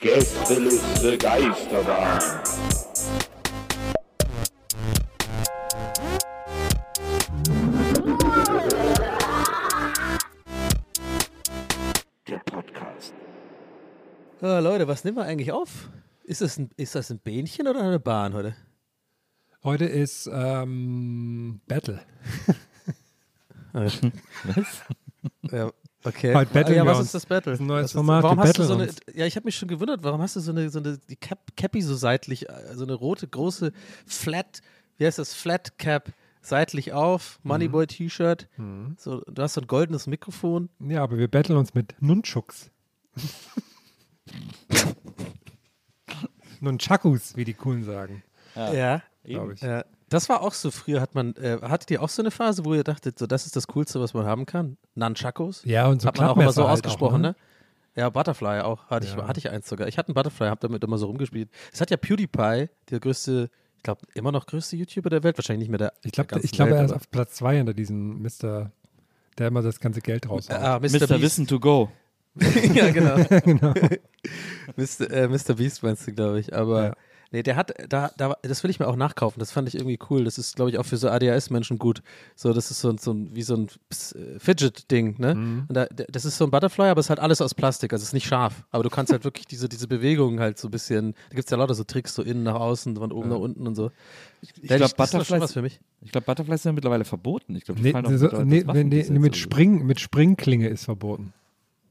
Gästeliste Geisterbahn. Der Podcast. Äh, Leute, was nehmen wir eigentlich auf? Ist das, ein, ist das ein Bähnchen oder eine Bahn heute? Heute ist ähm, Battle. Ja, okay. Heute battlen ah, ja, wir was uns. ist das Battle? Das ist ein neues Format, Warum hast du so eine, uns. ja, ich habe mich schon gewundert, warum hast du so eine, so eine die Cap, Cappy so seitlich, äh, so eine rote, große Flat, wie heißt das, Flat Cap, seitlich auf, Mhm. Moneyboy-T-Shirt. So, du hast so ein goldenes Mikrofon. Ja, aber wir battlen uns mit Nunchucks. Nunchakus, wie die Coolen sagen, Ja. glaube ich. ja. Das war auch so früher, hat man, äh, hattet ihr auch so eine Phase, wo ihr dachtet, so, das ist das Coolste, was man haben kann? Nunchakos? Ja, und so hat man auch immer so halt ausgesprochen, auch, ne? Ja, Butterfly auch. Hatte, Ja. ich, hatte ich eins sogar. Ich hatte einen Butterfly, habe damit immer so rumgespielt. Es hat ja PewDiePie, der größte, ich glaube, immer noch größte YouTuber der Welt, wahrscheinlich nicht mehr der. Ich der glaube, ganzen ich glaube, Welt, er ist auf Platz zwei hinter diesem Mr., der immer das ganze Geld raushaut. Ah, Mr. Mr. Wissen to go. ja, genau. genau. Mr. Äh, Mr. Beast meinst du, glaube ich. Aber Ja. Nee, der hat, da, da, das will ich mir auch nachkaufen. Das fand ich irgendwie cool. Das ist, glaube ich, auch für so ADHS-Menschen gut. So, das ist so, ein- so ein, wie so ein äh, Fidget-Ding, ne? Mhm. Und da, das ist so ein Butterfly, aber es ist halt alles aus Plastik. Also es ist nicht scharf. Aber du kannst halt wirklich diese, diese Bewegungen halt so ein bisschen, da gibt es ja lauter so Tricks, so innen nach außen, von oben nach unten und so. Ich hätte glaube, Butterflies, für mich. ich glaub, Butterflies sind mittlerweile verboten. Ich glaube, die Nee, fallen so, nee, nee, nee, mit. Spring, mit Springklinge ist verboten.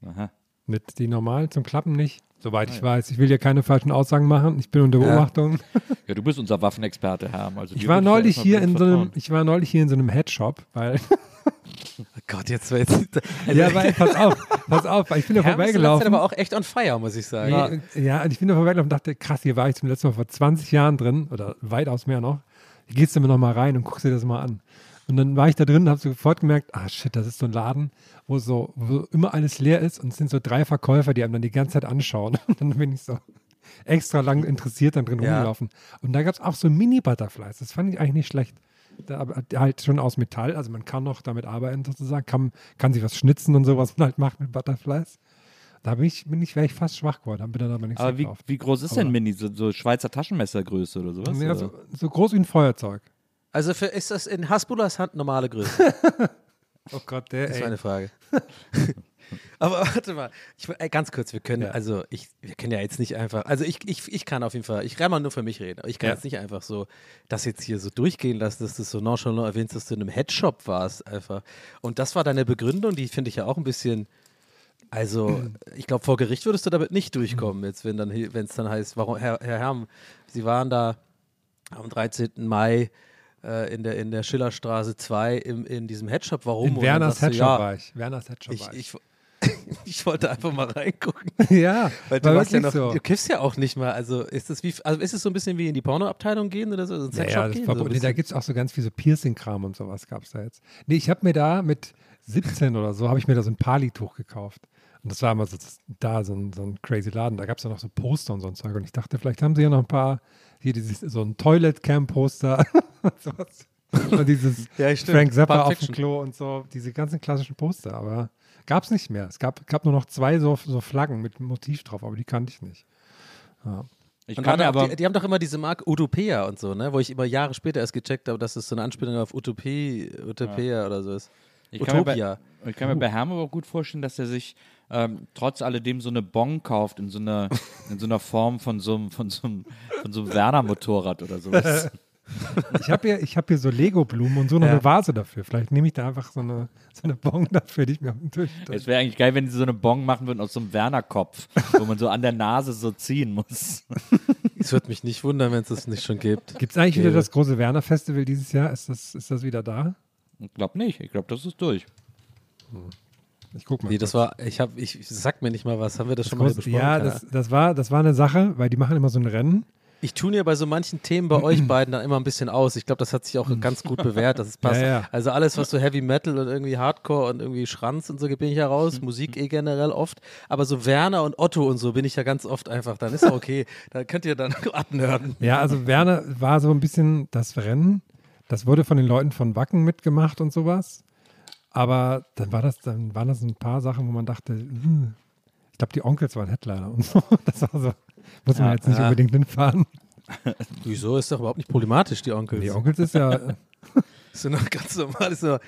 Aha. Mit die normalen zum Klappen nicht. Soweit ich weiß. Ich will hier keine falschen Aussagen machen. Ich bin unter Beobachtung. Ja, du bist unser Waffenexperte, Herr. Also Ich war neulich hier in so einem, ich war neulich hier in so einem Headshop, weil Oh Gott, jetzt war jetzt. Also, ja, weil, pass auf, pass auf, weil ich bin da vorbeigelaufen. aber auch echt on fire, muss ich sagen. Nee, ja, und ich bin da vorbeigelaufen und dachte, krass, hier war ich zum letzten Mal vor 20 Jahren drin oder weitaus mehr noch. Hier gehst du mir noch mal rein und guckst dir das mal an. Und dann war ich da drin und habe sofort gemerkt, ah shit, das ist so ein Laden, wo so wo immer alles leer ist und es sind so drei Verkäufer, die einem dann die ganze Zeit anschauen. Und dann bin ich so extra lang interessiert dann drin Ja. rumgelaufen. Und da gab es auch so Mini-Butterflies. Das fand ich eigentlich nicht schlecht. Da, aber halt schon aus Metall, also man kann noch damit arbeiten sozusagen, kann, kann sich was schnitzen und so, was man halt macht mit Butterflies. Da bin ich, bin ich, wäre ich fast schwach geworden, habe dann aber nichts Aber wie, gekauft. wie groß ist denn Aber- Mini? So, so Schweizer Taschenmessergröße oder sowas? Ja, oder? so, so groß wie ein Feuerzeug. Also für, ist das in Hasbullas Hand normale Größe? Oh Gott, der, Das war eine Frage. Aber warte mal, ich, ey, ganz kurz, wir können, Ja. also ich, wir können ja jetzt nicht einfach, also ich, ich, ich kann auf jeden Fall, ich kann mal nur für mich reden, aber ich kann Ja. jetzt nicht einfach so das jetzt hier so durchgehen lassen, dass du das so nonchalant erwähnst, dass du in einem Headshop warst einfach. Und das war deine Begründung, die finde ich ja auch ein bisschen, also ich glaube, vor Gericht würdest du damit nicht durchkommen, jetzt wenn dann wenn es dann heißt, warum, Herr, Herr Herm, Sie waren da am 13. Mai äh, in der, in der Schillerstraße 2 im, in diesem Headshop, warum? In Werners Headshop ja, war ich. Werners Headshop ich, war ich. ich, ich wollte einfach mal reingucken. ja, Weil du ja noch, so. du kiffst ja auch nicht mal. Also ist wie, also ist es so ein bisschen wie in die Pornoabteilung gehen oder so? so ins Ja, ja, gehen, so nee, da gibt es auch so ganz viel so Piercing-Kram und sowas gab es da jetzt. Nee, ich habe mir da mit 17 oder so, habe ich mir da so ein Pali-Tuch gekauft. Und das war immer so das, da so ein, so ein crazy Laden. Da gab es ja noch so Poster und so ein Zeug. Und ich dachte, vielleicht haben sie ja noch ein paar, hier dieses, so ein Toilet-Cam-Poster. sowas. Und dieses Ja. Frank Zappa auf dem. Klo und so, diese ganzen klassischen Poster. Aber gab es nicht mehr. Es gab, gab nur noch zwei so, so Flaggen mit Motiv drauf, aber die kannte ich nicht. Ich Und kann aber. die, die haben doch immer diese Marke Utopia und so, ne? Wo ich immer Jahre später erst gecheckt habe, dass es so eine Anspielung auf Utopie, Utopia oder so ist. Ich kann, mir bei, Utopia. ich kann mir bei Herm aber auch gut vorstellen, dass er sich ähm, trotz alledem so eine Bon kauft in so einer, in so einer Form von so einem, von so einem, von so einem Werner-Motorrad oder sowas. Ich habe hier, ich hab hier so Lego-Blumen und so noch Ja. eine Vase dafür. Vielleicht nehme ich da einfach so eine, so eine Bon dafür, die ich mir auf den Tisch Es wäre eigentlich geil, wenn die so eine Bon machen würden aus so einem Werner-Kopf, wo man so an der Nase so ziehen muss. Es würde mich nicht wundern, wenn es das nicht schon gibt. Gibt es eigentlich wieder Gäbe. das große Werner-Festival dieses Jahr? Ist das, ist das wieder da? Ich glaube nicht. Ich glaube, das ist durch. Ich guck mal. Nee, das war, ich habe, ich sag mir nicht mal was, haben wir das, schon mal besprochen? Ja, das, das, war, das war eine Sache, weil die machen immer so ein Rennen. Ich tune ja bei so manchen Themen bei euch beiden dann immer ein bisschen aus. Ich glaube, das hat sich auch ganz gut bewährt, dass es passt. Ja, ja. Also alles, was so Heavy Metal und irgendwie Hardcore und irgendwie Schranz und so bin ich ja raus. Musik eh generell oft. Aber so Werner und Otto und so bin ich ja ganz oft einfach. Dann ist ja okay. da könnt ihr dann abnörden. Ja, also Werner war so ein bisschen das Rennen. Das wurde von den Leuten von Wacken mitgemacht und sowas. Aber dann war das, dann waren das ein paar Sachen, wo man dachte, hm, ich glaube, die Onkels waren Headliner und so. Das war so, muss man Ja, jetzt nicht ja. unbedingt hinfahren. Wieso ist doch überhaupt nicht problematisch, die Onkels? Die Onkels ist ja, Das sind doch ganz normal. ist so-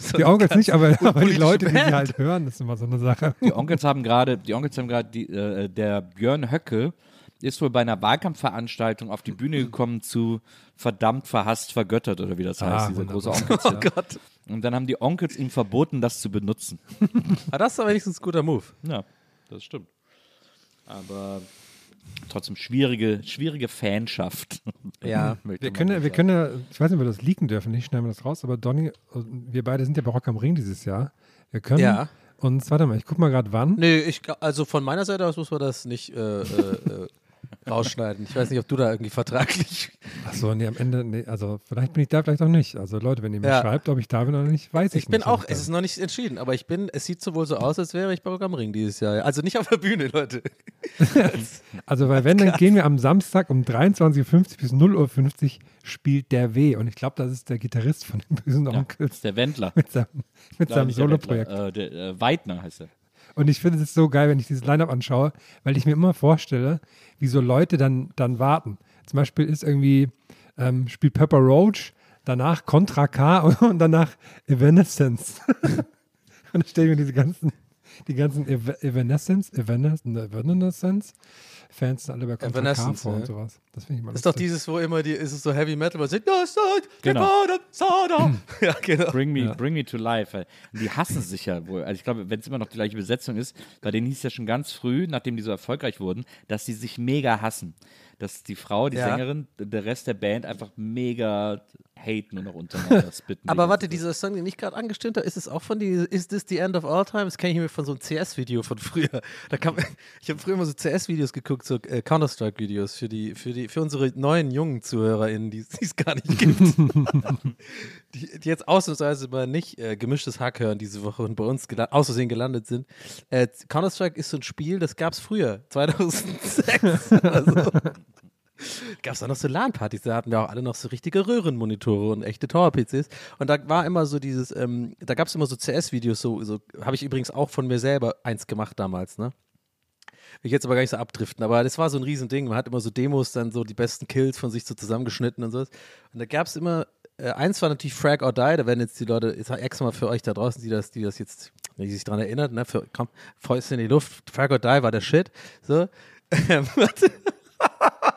so die Onkels nicht, aber, aber die Leute, die sie Band. halt hören, ist immer so eine Sache. Die Onkels haben gerade, die Onkels haben gerade, die, äh, der Björn Höcke ist wohl bei einer Wahlkampfveranstaltung auf die Bühne gekommen zu verdammt verhasst vergöttert oder wie das heißt, Ah, dieser große wunderbar. Onkels. Oh Gott. Und dann haben die Onkels ihm verboten, das zu benutzen. Aber das ist aber wenigstens ein guter Move. Ja, das stimmt. Aber trotzdem schwierige, schwierige Fanschaft. Ja. Wir können, wir können ja, ich weiß nicht, ob wir das leaken dürfen, nicht schneiden wir das raus, aber Donny, wir beide sind ja bei Rock am Ring dieses Jahr. Wir können Ja. uns, warte mal, ich guck mal gerade wann. Nee, ich, also von meiner Seite aus muss man das nicht äh, äh, äh, rausschneiden. Ich weiß nicht, ob du da irgendwie vertraglich. Achso, nee, am Ende, nee, also vielleicht bin ich da, vielleicht auch nicht. Also Leute, wenn ihr mir Ja. schreibt, ob ich da bin oder nicht, weiß ich, Ich bin nicht. auch, es ist noch nicht entschieden, aber ich bin, es sieht sowohl so aus, als wäre ich bei Rock am Ring dieses Jahr. Also nicht auf der Bühne, Leute. Also, weil wenn, dann gehen wir am Samstag um 23.50 Uhr bis 0.50 Uhr spielt der W. Und ich glaube, das ist der Gitarrist von den bösen Das Onkels ist der Wendler. mit seinem, mit seinem Solo-Projekt. Äh, der äh, Weidner heißt er. Und ich finde es so geil, wenn ich dieses Line-Up anschaue, weil ich mir immer vorstelle, wie so Leute dann, dann warten. Zum Beispiel ist irgendwie, ähm, spielt Pepper Roach, danach Contra K und danach Evanescence. und dann stelle ich mir diese ganzen, die ganzen Ev Evanescence, Evanescence, Evanescence Fans sind alle bei Contra K Evanescence, vor ja. und sowas. Das finde ich mal Das ist doch lustig. dieses, wo immer die, ist es so Heavy Metal, man sagt, no, start, Genau. Ja, genau. Bring me, Ja. bring me to life. Die hassen sich ja wohl. Also ich glaube, wenn es immer noch die gleiche Besetzung ist, bei denen hieß es ja schon ganz früh, nachdem die so erfolgreich wurden, dass sie sich mega hassen. Dass die Frau, die Ja. Sängerin, der Rest der Band einfach mega haten und noch untereinander spitten. Aber warte, dieser Song, den ich gerade angestimmt habe, ist es auch von die, Is This the End of All Time? Das kenne ich mir von so einem CS-Video von früher. Da kam, ich habe früher immer so CS-Videos geguckt, so äh, Counter-Strike-Videos für die, für die, für unsere neuen jungen ZuhörerInnen, die es gar nicht gibt. die, die jetzt ausnahmsweise mal nicht äh, gemischtes Hack hören diese Woche und bei uns aus Versehen gelandet sind. Äh, Counter-Strike ist so ein Spiel, das gab es früher, 2006. also, gab es auch noch so LAN-Partys, da hatten wir auch alle noch so richtige Röhrenmonitore und echte Tower-PCs. Und da war immer so dieses, ähm, da gab es immer so CS-Videos, so, so habe ich übrigens auch von mir selber eins gemacht damals, ne? Will ich jetzt aber gar nicht so abdriften, aber das war so ein Riesending. Man hat immer so Demos, dann so die besten Kills von sich so zusammengeschnitten und so. Und da gab es immer, äh, eins war natürlich Frag or Die, da werden jetzt die Leute, ich sag extra mal für euch da draußen, die das, die das jetzt, die sich dran erinnert, ne, für, komm, Fäuste in die Luft, Frag or Die war der Shit. So. Ähm.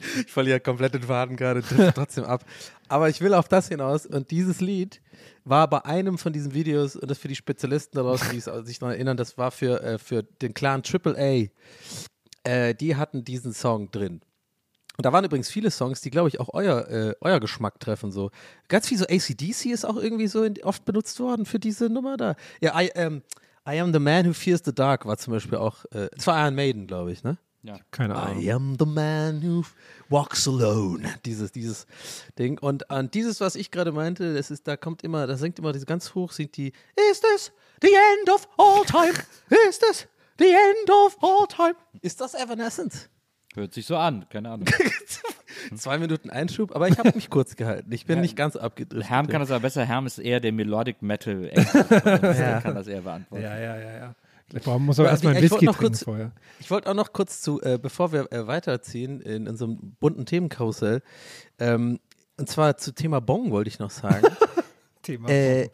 Ich verliere komplett den Faden gerade, trotzdem ab. Aber ich will auf das hinaus. Und dieses Lied war bei einem von diesen Videos, und das für die Spezialisten da draußen, die es sich daran erinnern, das war für, äh, für den Clan AAA. Äh, die hatten diesen Song drin. Und da waren übrigens viele Songs, die, glaube ich, auch euer, äh, euer Geschmack treffen. So. Ganz viel so ACDC ist auch irgendwie so in, oft benutzt worden für diese Nummer da. Ja, I, ähm, I Am the Man Who Fears the Dark war zum Beispiel auch, äh, das war Iron Maiden, glaube ich, ne? Keine Ahnung. I am the man who walks alone. Dieses, dieses Ding. Und an dieses, was ich gerade meinte, das ist, da kommt immer, da singt immer diese ganz hoch, singt die, Is this the end of all time? Is this the end of all time? Ist das Evanescence? Hört sich so an, keine Ahnung. Zwei Minuten Einschub, aber ich habe mich kurz gehalten. Ich bin Ja. nicht ganz abgedriftet. Herm kann das aber besser. Herm ist eher der Melodic Metal. Der kann das eher beantworten. Ja, ja, ja, ja. Ich brauch- muss aber erstmal ein Whisky trinken kurz- vorher. Ich wollte auch noch kurz zu, äh, bevor wir äh, weiterziehen in unserem bunten Themenkarussell, ähm, und zwar zu Thema Bong wollte ich noch sagen. Thema. äh,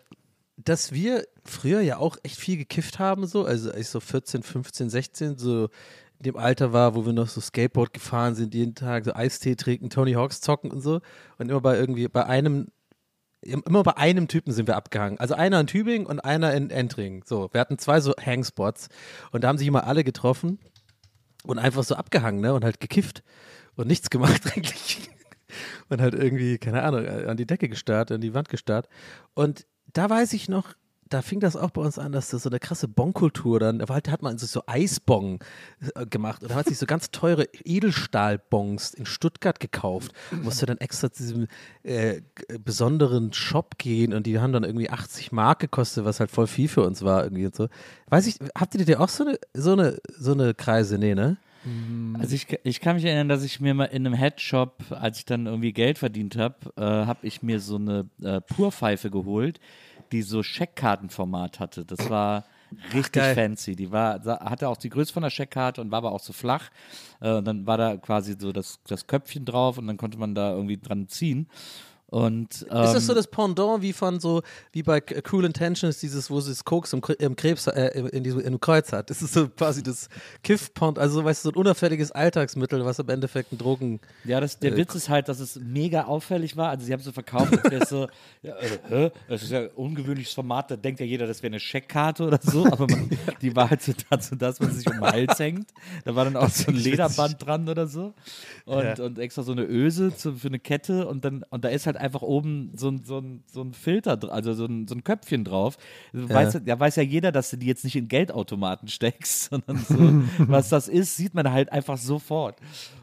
dass wir früher ja auch echt viel gekifft haben, so, also als ich so 14, 15, 16, so in dem Alter war, wo wir noch so Skateboard gefahren sind, jeden Tag so Eistee trinken, Tony Hawks zocken und so. Und immer bei irgendwie, bei einem, immer bei einem Typen sind wir abgehangen. Also einer in Tübingen und einer in Entring. So, wir hatten zwei so Hangspots und da haben sich immer alle getroffen und einfach so abgehangen, ne? Und halt gekifft und nichts gemacht eigentlich. Und halt irgendwie, keine Ahnung, an die Decke gestarrt, an die Wand gestarrt. Und da weiß ich noch, da fing das auch bei uns an, dass das so eine krasse Bongkultur dann, da hat man so, so Eisbong äh, gemacht und da hat sich so ganz teure Edelstahlbongs in Stuttgart gekauft. Musste dann extra zu diesem äh, besonderen Shop gehen und die haben dann irgendwie 80 Mark gekostet, was halt voll viel für uns war irgendwie und so. Weiß ich, habt ihr dir auch so eine, so eine, so eine Kreise? Nee, ne? Also ich, ich kann mich erinnern, dass ich mir mal in einem Headshop, als ich dann irgendwie Geld verdient habe, äh, habe ich mir so eine äh, Purpfeife geholt, die so Scheckkartenformat hatte. Das war richtig geil. fancy. Die war, hatte auch die Größe von der Scheckkarte und war aber auch so flach. Äh, und dann war da quasi so das, das Köpfchen drauf und dann konnte man da irgendwie dran ziehen. Und, ähm, Ist das so das Pendant wie von so, wie bei Cruel Intentions, dieses, wo sie das Koks im, im Krebs, äh, in diesem, im Kreuz hat? Das ist so quasi das Kiff-Pendant, also so, weißt du, so ein unauffälliges Alltagsmittel, was im Endeffekt ein Drogen. Ja, das, der Äh, Witz ist halt, dass es mega auffällig war. Also sie haben es so verkauft, als wäre so, ja, äh, hä? das ist ja ein ungewöhnliches Format, da denkt ja jeder, das wäre eine Scheckkarte oder so, aber man, die war halt so dazu, dass man sich um den Hals hängt. Da war dann auch so ein Lederband dran oder so und, und extra so eine Öse zu, für eine Kette und dann und da ist halt einfach oben so ein, so ein, so ein Filter, also so ein, so ein Köpfchen drauf. Du Weiß, ja, weiß ja jeder, dass du die jetzt nicht in Geldautomaten steckst, sondern so, was das ist, sieht man halt einfach sofort.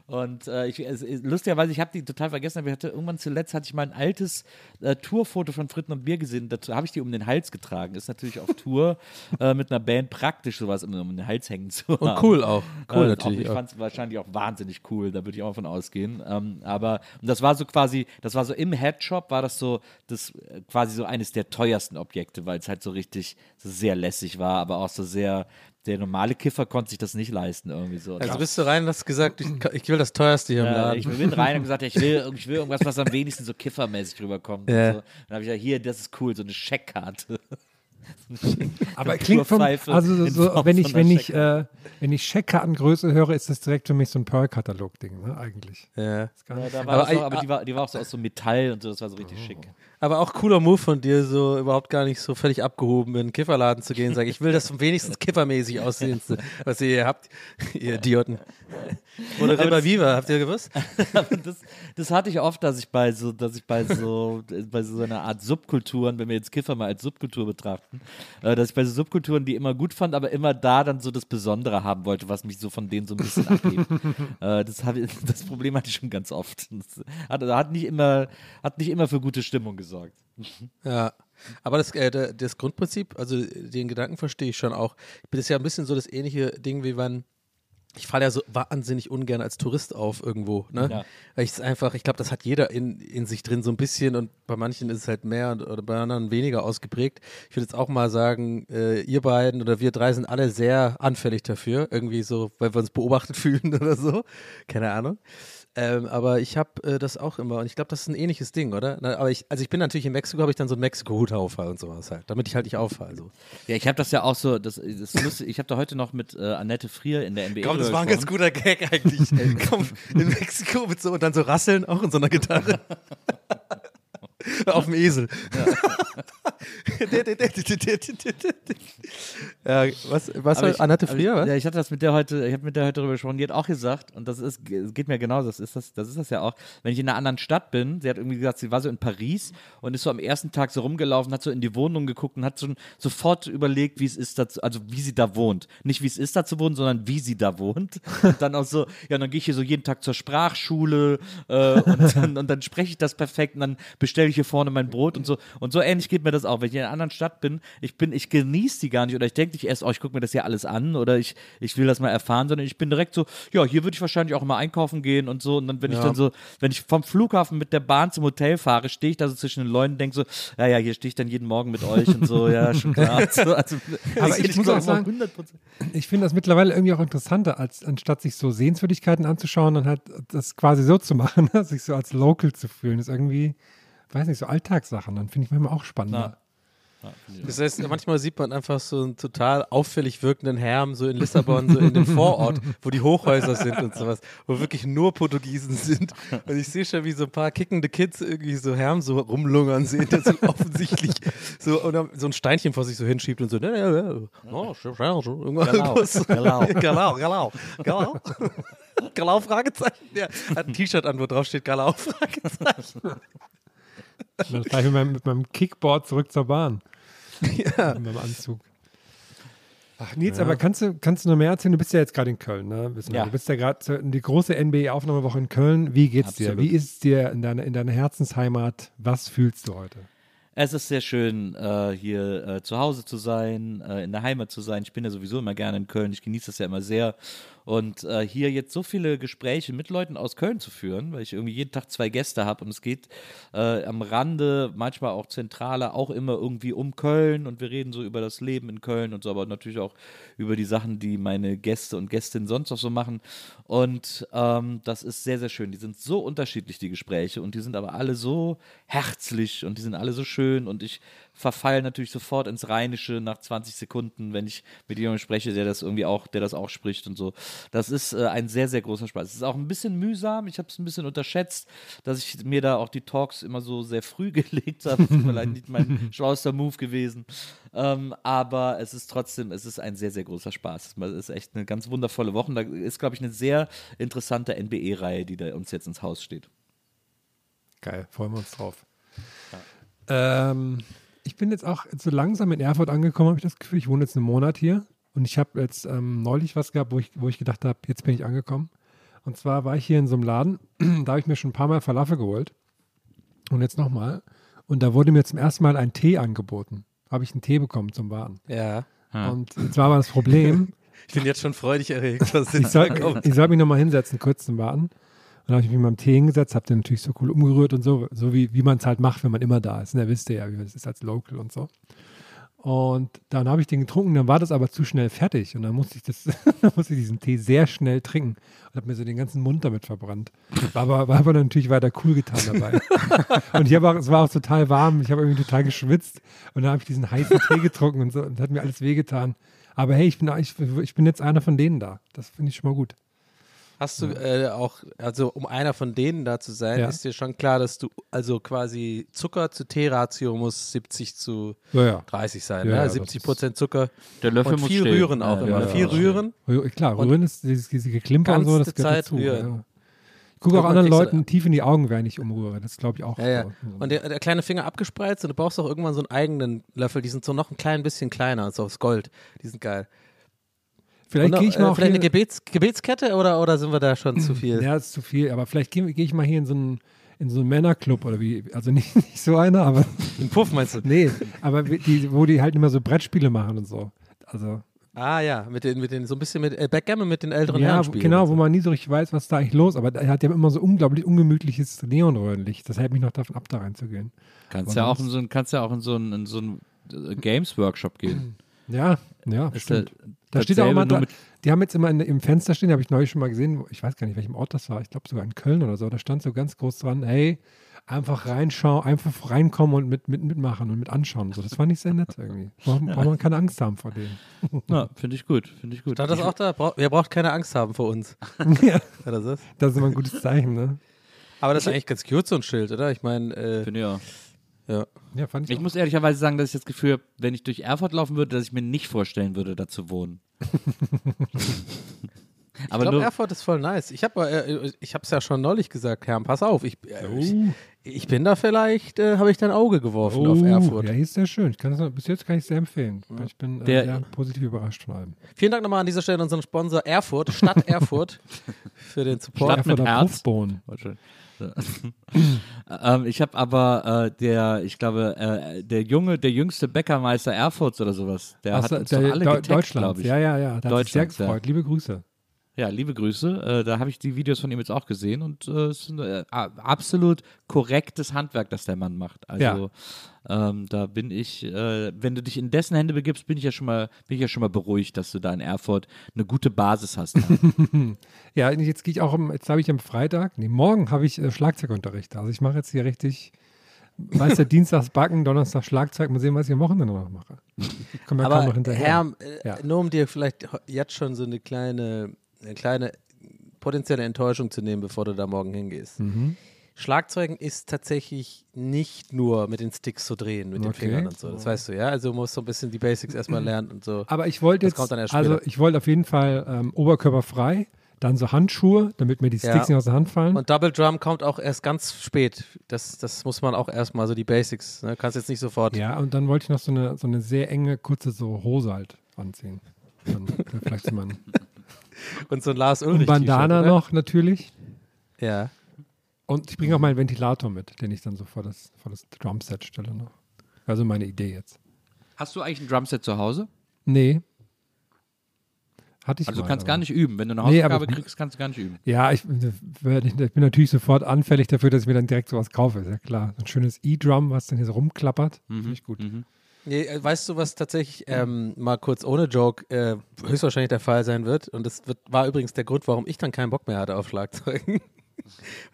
Und äh, ich, lustigerweise, ich habe die total vergessen, aber ich hatte irgendwann zuletzt hatte ich mal ein altes äh, Tourfoto von Fritten und Bier gesehen. Dazu habe ich die um den Hals getragen. Ist natürlich auf Tour äh, mit einer Band praktisch, sowas um, um den Hals hängen zu haben. Und cool auch. Cool Äh, natürlich. Auch, ich fand es wahrscheinlich auch wahnsinnig cool, da würde ich auch mal von ausgehen. Ähm, aber und das war so quasi, das war so im Headshop, war das so, das äh, quasi so eines der teuersten Objekte, weil es halt so richtig so sehr lässig war, aber auch so sehr, der normale Kiffer konnte sich das nicht leisten irgendwie so. Also das- bist du rein und hast gesagt, ich, ich will das teuerste hier im Laden. ich bin rein und gesagt, ja, ich will, ich will irgendwas, was am wenigsten so kiffermäßig rüberkommt. Ja. Und so. Dann habe ich gesagt, hier, das ist cool, so eine Scheckkarte. Aber klingt vom, also so, wenn ich, wenn ich, äh, wenn ich Scheckkartengröße höre, ist das direkt für mich so ein Pearl-Katalog-Ding, ne, eigentlich. ja. Ja, nicht- da war Aber auch, aber die, war, die war auch so aus so Metall und so, das war so richtig Oh. schick. Aber auch cooler Move von dir, so überhaupt gar nicht so völlig abgehoben in einen Kifferladen zu gehen und sagen, ich will das wenigstens kiffermäßig aussehendste, was ihr hier habt, ihr Idioten. Oder Reba Viva, habt ihr gewusst? Das, das hatte ich oft, dass ich bei so, dass ich bei so, bei so einer Art Subkulturen, wenn wir jetzt Kiffer mal als Subkultur betrachten, äh, dass ich bei so Subkulturen die immer gut fand, aber immer da dann so das Besondere haben wollte, was mich so von denen so ein bisschen abhebt. äh, das, das Problem hatte ich schon ganz oft. Das hat, hat, nicht immer, hat nicht immer für gute Stimmung gesorgt. Ja. Aber das, äh, da- das Grundprinzip, also den Gedanken verstehe ich schon auch. Das ist ja ein bisschen so das ähnliche Ding, wie wenn ich falle ja so wahnsinnig ungern als Tourist auf irgendwo, ne? Ja. Weil ich es einfach, ich glaube, das hat jeder in, in sich drin so ein bisschen und bei manchen ist es halt mehr und, oder bei anderen weniger ausgeprägt. Ich würde jetzt auch mal sagen, äh, ihr beiden oder wir drei sind alle sehr anfällig dafür, irgendwie so, weil wir uns beobachtet fühlen oder so. Keine Ahnung. Ähm, aber ich habe äh, das auch immer und ich glaube, das ist ein ähnliches Ding, oder? Na, aber ich, also ich bin natürlich in Mexiko, habe ich dann so einen Mexiko-Hut auf und sowas halt, damit ich halt nicht auffalle. So. Ja, ich habe das ja auch so, das, das ist lustig, ich habe da heute noch mit äh, Annette Frier in der NBA Komm, das war ein ganz guter Gag eigentlich. Komm, in Mexiko mit so und dann so Rasseln auch in so einer Gitarre. Auf dem Esel. ja, was, was ich- Annette Frier, was? Ja, ich hatte das mit der heute, ich habe mit der heute darüber gesprochen, die hat auch gesagt, und das ist, es geht mir genauso, das ist das, das ist das ja auch, wenn ich in einer anderen Stadt bin, sie hat irgendwie gesagt, sie war so in Paris und ist so am ersten Tag so rumgelaufen, hat so in die Wohnung geguckt und hat schon sofort überlegt, wie es ist, dazu, also wie sie da wohnt. Nicht wie es ist, da zu wohnen, sondern wie sie da wohnt. Und dann auch so, ja, dann gehe ich hier so jeden Tag zur Sprachschule äh, und, dann, und dann spreche ich das perfekt und dann bestelle ich hier vorne mein Brot und so. Und so ähnlich geht mir das auch. Wenn ich in einer anderen Stadt bin, ich bin, ich genieße die gar nicht oder ich denke nicht erst, oh, ich gucke mir das hier alles an oder ich, ich will das mal erfahren, sondern ich bin direkt so, ja, hier würde ich wahrscheinlich auch mal einkaufen gehen und so. Und dann, wenn ich Ja. dann so, wenn ich vom Flughafen mit der Bahn zum Hotel fahre, stehe ich da so zwischen den Leuten und denke so, ja, ja, hier stehe ich dann jeden Morgen mit euch und so, ja, schon klar. So, also, Aber ich muss auch sagen, 100%. Ich finde das mittlerweile irgendwie auch interessanter, als anstatt sich so Sehenswürdigkeiten anzuschauen, dann halt das quasi so zu machen, sich so als Local zu fühlen, ist irgendwie, weiß nicht, so Alltagssachen. Dann finde ich manchmal auch spannender. Das heißt, manchmal sieht man einfach so einen total auffällig wirkenden Herrn so in Lissabon, so in dem Vorort, wo die Hochhäuser sind und sowas, wo wirklich nur Portugiesen sind. Und ich sehe schon, wie so ein paar kickende Kids irgendwie so Herren so rumlungern sehen, der so offensichtlich so, und dann so ein Steinchen vor sich so hinschiebt und so, ja, ja, ja. Oh, schon, schon. Irgendwas- Genau, genau. genau, genau. Galau, Fragezeichen. Der hat ein T-Shirt an, wo drauf steht Galau, Fragezeichen. Und Dann fahre ich mit meinem, mit meinem Kickboard zurück zur Bahn. Ja. Mit meinem Anzug. Ach, Nils, aber kannst du, kannst du noch mehr erzählen? Du bist ja jetzt gerade in Köln, ne? Ja. Du bist ja gerade die große NBA-Aufnahmewoche in Köln. Wie geht's dir? Absolut. Wie ist es dir in deiner, in deiner Herzensheimat? Was fühlst du heute? Es ist sehr schön, äh, hier äh, zu Hause zu sein, äh, in der Heimat zu sein. Ich bin ja sowieso immer gerne in Köln. Ich genieße das ja immer sehr. Und äh, hier jetzt so viele Gespräche mit Leuten aus Köln zu führen, weil ich irgendwie jeden Tag zwei Gäste habe und es geht äh, am Rande, manchmal auch zentraler, auch immer irgendwie um Köln und wir reden so über das Leben in Köln und so, aber natürlich auch über die Sachen, die meine Gäste und Gästinnen sonst auch so machen. Und ähm, das ist sehr, sehr schön. Die sind so unterschiedlich, die Gespräche, und die sind aber alle so herzlich und die sind alle so schön und ich verfall natürlich sofort ins Rheinische nach 20 Sekunden, wenn ich mit jemandem spreche, der das irgendwie auch, der das auch spricht und so. Das ist äh, ein sehr, sehr großer Spaß. Es ist auch ein bisschen mühsam. Ich habe es ein bisschen unterschätzt, dass ich mir da auch die Talks immer so sehr früh gelegt habe. Das ist vielleicht nicht mein schlauster Move gewesen. Ähm, aber es ist trotzdem, es ist ein sehr, sehr großer Spaß. Es ist echt eine ganz wundervolle Woche. Da ist, glaube ich, eine sehr interessante NBE-Reihe, die da uns jetzt ins Haus steht. Geil, freuen wir uns drauf. Ähm, ich bin jetzt auch so langsam in Erfurt angekommen, habe ich das Gefühl. Ich wohne jetzt einen Monat hier und ich habe jetzt ähm, neulich was gehabt, wo ich, wo ich gedacht habe, jetzt bin ich angekommen. Und zwar war ich hier in so einem Laden, da habe ich mir schon ein paar Mal Falafel geholt. Und jetzt nochmal. Und da wurde mir zum ersten Mal ein Tee angeboten. Habe ich einen Tee bekommen zum Warten. Ja. Und jetzt war aber das Problem, Ich bin jetzt schon freudig erregt, was ich jetzt soll, kommt. ich soll mich nochmal hinsetzen, kurz zum Warten. Dann habe ich mich mit meinem Tee hingesetzt, habe den natürlich so cool umgerührt und so, so wie, wie man es halt macht, wenn man immer da ist. Und da wisst ihr ja, wie es ist als Local und so. Und dann habe ich den getrunken, dann war das aber zu schnell fertig. Und dann musste ich, das, dann musste ich diesen Tee sehr schnell trinken und habe mir so den ganzen Mund damit verbrannt. War aber, war aber natürlich weiter cool getan dabei. und ich habe auch, es war auch total warm, ich habe irgendwie total geschwitzt. Und dann habe ich diesen heißen Tee getrunken und so und das hat mir alles wehgetan. Aber hey, ich bin, ich, ich bin jetzt einer von denen da. Das finde ich schon mal gut. Hast du äh, auch, also um einer von denen da zu sein, Ja. ist dir schon klar, dass du, also quasi Zucker zu Tee-Ratio muss 70 zu Ja, ja. 30 sein, Ja, ne? ja, das 70 Prozent Zucker Der Löffel und muss viel stehen. rühren auch Ja, immer. ja, viel ja. rühren. Rühr- Klar, rühren ist dieses, diese Geklimper und so, das ganze gehört Zeit dazu. rühren. Ja. Ich gucke auch anderen Leuten tief in die Augen, während ich umrühre. Das glaube ich auch. Ja, ja. so. Und der, der kleine Finger abgespreizt und du brauchst auch irgendwann so einen eigenen Löffel, die sind so noch ein klein bisschen kleiner, so aus Gold. Die sind geil. Vielleicht gehe ich noch, mal äh, auch vielleicht eine Gebets, Gebetskette oder, oder sind wir da schon zu viel? Ja, ist zu viel, aber vielleicht gehe gehe ich mal hier in so einen, in so einen Männerclub oder wie, also nicht, nicht so einer, aber Ein Puff meinst du? nee, aber die, wo die halt immer so Brettspiele machen und so. Also, Ah ja, mit den, mit den, so ein bisschen mit äh, Backgammon mit den älteren ja, Herren genau, und wo so. man nie so richtig weiß, was da eigentlich los ist. Aber er hat ja immer so unglaublich ungemütliches Neonröhrenlicht. Das hält mich noch davon ab, da reinzugehen. Kannst Aber ja auch in so einen, kannst ja auch in so einen, in so einen äh, Games-Workshop gehen. Ja, ja, Ist stimmt. Ja Da steht auch immer, da, die haben jetzt immer in, im Fenster stehen, habe ich neulich schon mal gesehen, wo- ich weiß gar nicht, welchem Ort das war, ich glaube sogar in Köln oder so, da stand so ganz groß dran, hey, einfach reinschauen, einfach reinkommen und mit, mit, mitmachen und mit anschauen. So, das fand ich sehr nett irgendwie. Braucht, braucht man keine Angst haben vor denen. Ja, finde ich gut, finde ich gut. Stand das auch da? Ihr braucht keine Angst haben vor uns. ja, Ja, das ist. das ist immer ein gutes Zeichen, ne? Aber das ist eigentlich ganz cute, so ein Schild, oder? Ich meine, äh, auch. ja. Ja, fand ich, Ich auch. muss ehrlicherweise sagen, dass ich das Gefühl habe, wenn ich durch Erfurt laufen würde, dass ich mir nicht vorstellen würde, da zu wohnen. Ich Aber glaube, Erfurt ist voll nice. Ich habe äh, ich es ja schon neulich gesagt, Herr, pass auf, ich, äh, ich, Oh, ich bin da vielleicht, äh, habe ich dein Auge geworfen auf oh, Erfurt. ja, hier ist sehr schön. Ich kann das, bis jetzt kann ich es sehr empfehlen. Ich bin äh, Der- sehr positiv überrascht von allem. Vielen Dank nochmal an dieser Stelle an unseren Sponsor Erfurt, Stadt Erfurt, für den Support. Stadt mit Erfurter Ähm, ich habe aber äh, der, ich glaube, äh, der junge, der jüngste Bäckermeister Erfurts oder sowas, der Ach hat uns der, alle getaggt, Deutschland. glaube ich. Ja, ja, ja. Da sich sehr Deutschlands, ja. gefreut. Liebe Grüße. Ja, liebe Grüße. Äh, da habe ich die Videos von ihm jetzt auch gesehen und äh, es ist ein äh, absolut korrektes Handwerk, das der Mann macht. Also ähm, da bin ich, äh, wenn du dich in dessen Hände begibst, bin ich ja schon mal, bin ich ja schon mal beruhigt, dass du da in Erfurt eine gute Basis hast. Ja, jetzt gehe ich auch, am, jetzt habe ich am Freitag, nee, morgen habe ich äh, Schlagzeugunterricht. Also ich mache jetzt hier richtig, weißt du, Dienstags Backen, Donnerstag Schlagzeug, mal sehen, was ich am Wochenende noch mache. Ich komme ja kaum noch Aber hinterher. Herr, äh, Ja. nur um dir vielleicht jetzt schon so eine kleine, eine kleine potenzielle Enttäuschung zu nehmen, bevor du da morgen hingehst. Mhm. Schlagzeugen ist tatsächlich nicht nur mit den Sticks zu drehen, mit den Okay. Fingern und so. Das weißt du, ja? Also du musst so ein bisschen die Basics erstmal lernen und so. Aber ich wollte jetzt, also ich wollte auf jeden Fall ähm, oberkörperfrei, dann so Handschuhe, damit mir die Sticks Ja. nicht aus der Hand fallen. Und Double Drum kommt auch erst ganz spät. Das, das muss man auch erstmal so die Basics. Ne? Kannst jetzt nicht sofort. ja, und dann wollte ich noch so eine, so eine sehr enge, kurze so Hose halt anziehen. Dann vielleicht mein Und so ein Lars und Ulrich. Bandana T-Shirt, noch natürlich. Ja. Und ich bringe auch meinen Ventilator mit, den ich dann so vor das, vor das Drumset stelle noch. Also meine Idee jetzt. Hast du eigentlich ein Drumset zu Hause? Nee. Hatte ich Also du mal, kannst aber- gar nicht üben. Wenn du eine Nee, Hausaufgabe aber- kriegst, kannst du gar nicht üben. Ja, ich, ich bin natürlich sofort anfällig dafür, dass ich mir dann direkt sowas kaufe. Ist ja klar. So ein schönes E-Drum, was dann hier so rumklappert. Finde ich gut. Nee, äh, weißt du, was tatsächlich ähm, mal kurz ohne Joke äh, höchstwahrscheinlich der Fall sein wird? Und das wird, war übrigens der Grund, warum ich dann keinen Bock mehr hatte auf Schlagzeugen.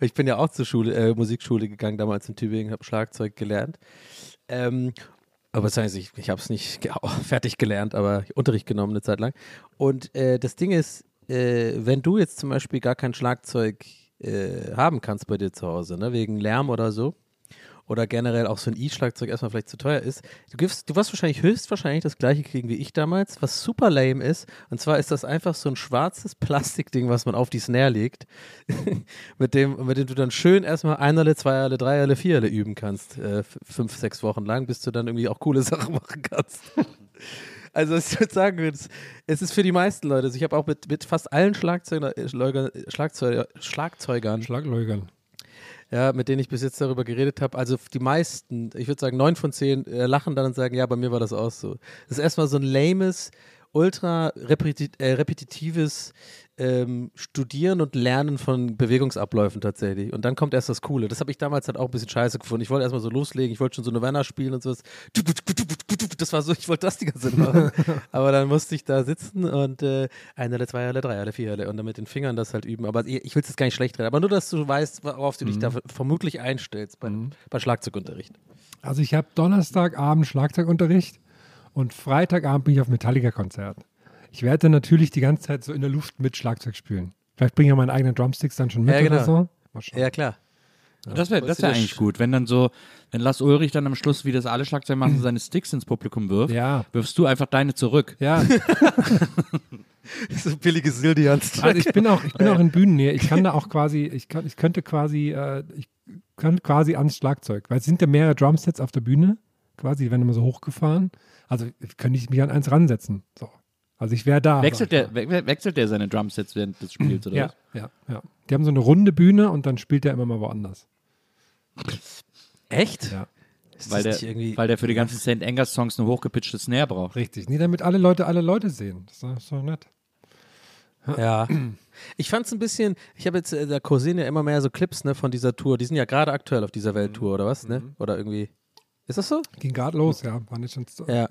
Ich bin ja auch zur Schule, äh, Musikschule gegangen, damals in Tübingen, habe Schlagzeug gelernt. Ähm, aber das heißt, ich, ich habe es nicht fertig gelernt, aber Unterricht genommen eine Zeit lang. Und äh, das Ding ist, äh, wenn du jetzt zum Beispiel gar kein Schlagzeug äh, haben kannst bei dir zu Hause, ne, wegen Lärm oder so, oder generell auch so ein E-Schlagzeug erstmal vielleicht zu teuer ist, du, gibst, du wirst wahrscheinlich höchstwahrscheinlich das gleiche kriegen wie ich damals, was super lame ist. Und zwar ist das einfach so ein schwarzes Plastikding, was man auf die Snare legt, mit, dem, mit dem du dann schön erstmal Einerle, Zweierle, Dreierle, Viererle üben kannst, äh, fünf, sechs Wochen lang, bis du dann irgendwie auch coole Sachen machen kannst. Also ich würde sagen, es, ist für die meisten Leute, also ich habe auch mit, mit fast allen Schlagzeuger, äh, Schleuger- Schlagzeuger, Schlagzeugern Schlagleugern. Ja, mit denen ich bis jetzt darüber geredet habe, also die meisten, ich würde sagen neun von zehn, äh, lachen dann und sagen, ja, bei mir war das auch so. Das ist erstmal so ein lames, ultra repeti äh, repetitives ähm, Studieren und Lernen von Bewegungsabläufen tatsächlich. Und dann kommt erst das Coole. Das habe ich damals halt auch ein bisschen scheiße gefunden. Ich wollte erstmal so loslegen, ich wollte schon so Nirvana spielen und sowas. Das war so, ich wollte das die ganze Zeit machen. Aber dann musste ich da sitzen und äh, eine, zwei, alle, drei, alle, vier alle und dann mit den Fingern das halt üben. Aber ich will es jetzt gar nicht schlecht reden. Aber nur, dass du weißt, worauf du dich da vermutlich einstellst bei, bei Schlagzeugunterricht. Also ich habe Donnerstagabend Schlagzeugunterricht und Freitagabend bin ich auf Metallica-Konzert. Ich werde dann natürlich die ganze Zeit so in der Luft mit Schlagzeug spielen. Vielleicht bringe ich ja meine eigenen Drumsticks dann schon mit Ja, genau. oder so. Mal schauen. Ja, klar. Das wäre das wär eigentlich gut. Wenn dann so, wenn Lars Ulrich dann am Schluss, wie das alle Schlagzeuger machen, seine Sticks ins Publikum wirft, Ja. wirfst du einfach deine zurück. Ja, So billige Sildians. also ich bin auch, ich bin auch in Bühnennähe. Ich kann da auch quasi, ich, kann, ich könnte quasi, äh, ich kann quasi ans Schlagzeug, weil es sind ja mehrere Drumsets auf der Bühne, quasi, die werden immer so hochgefahren. Also könnte ich mich an eins ransetzen. So. Also ich wäre da. Wechselt der, we wechselt der seine Drumsets während des Spiels, oder Ja, was? ja, ja. Die haben so eine runde Bühne und dann spielt er immer mal woanders. Echt? Ja. Weil der, weil der für die ganzen St. Anger Songs eine hochgepitchte Snare braucht. Richtig. Nee, damit alle Leute alle Leute sehen. Das ist doch- doch nett. Ja. Ich fand es ein bisschen, ich habe jetzt, äh, da kursieren ja immer mehr so Clips ne, von dieser Tour. Die sind ja gerade aktuell auf dieser Welttour, oder was? Ne? Oder irgendwie. Ist das so? Ging gerade los, ja. War nicht schon so. Ja.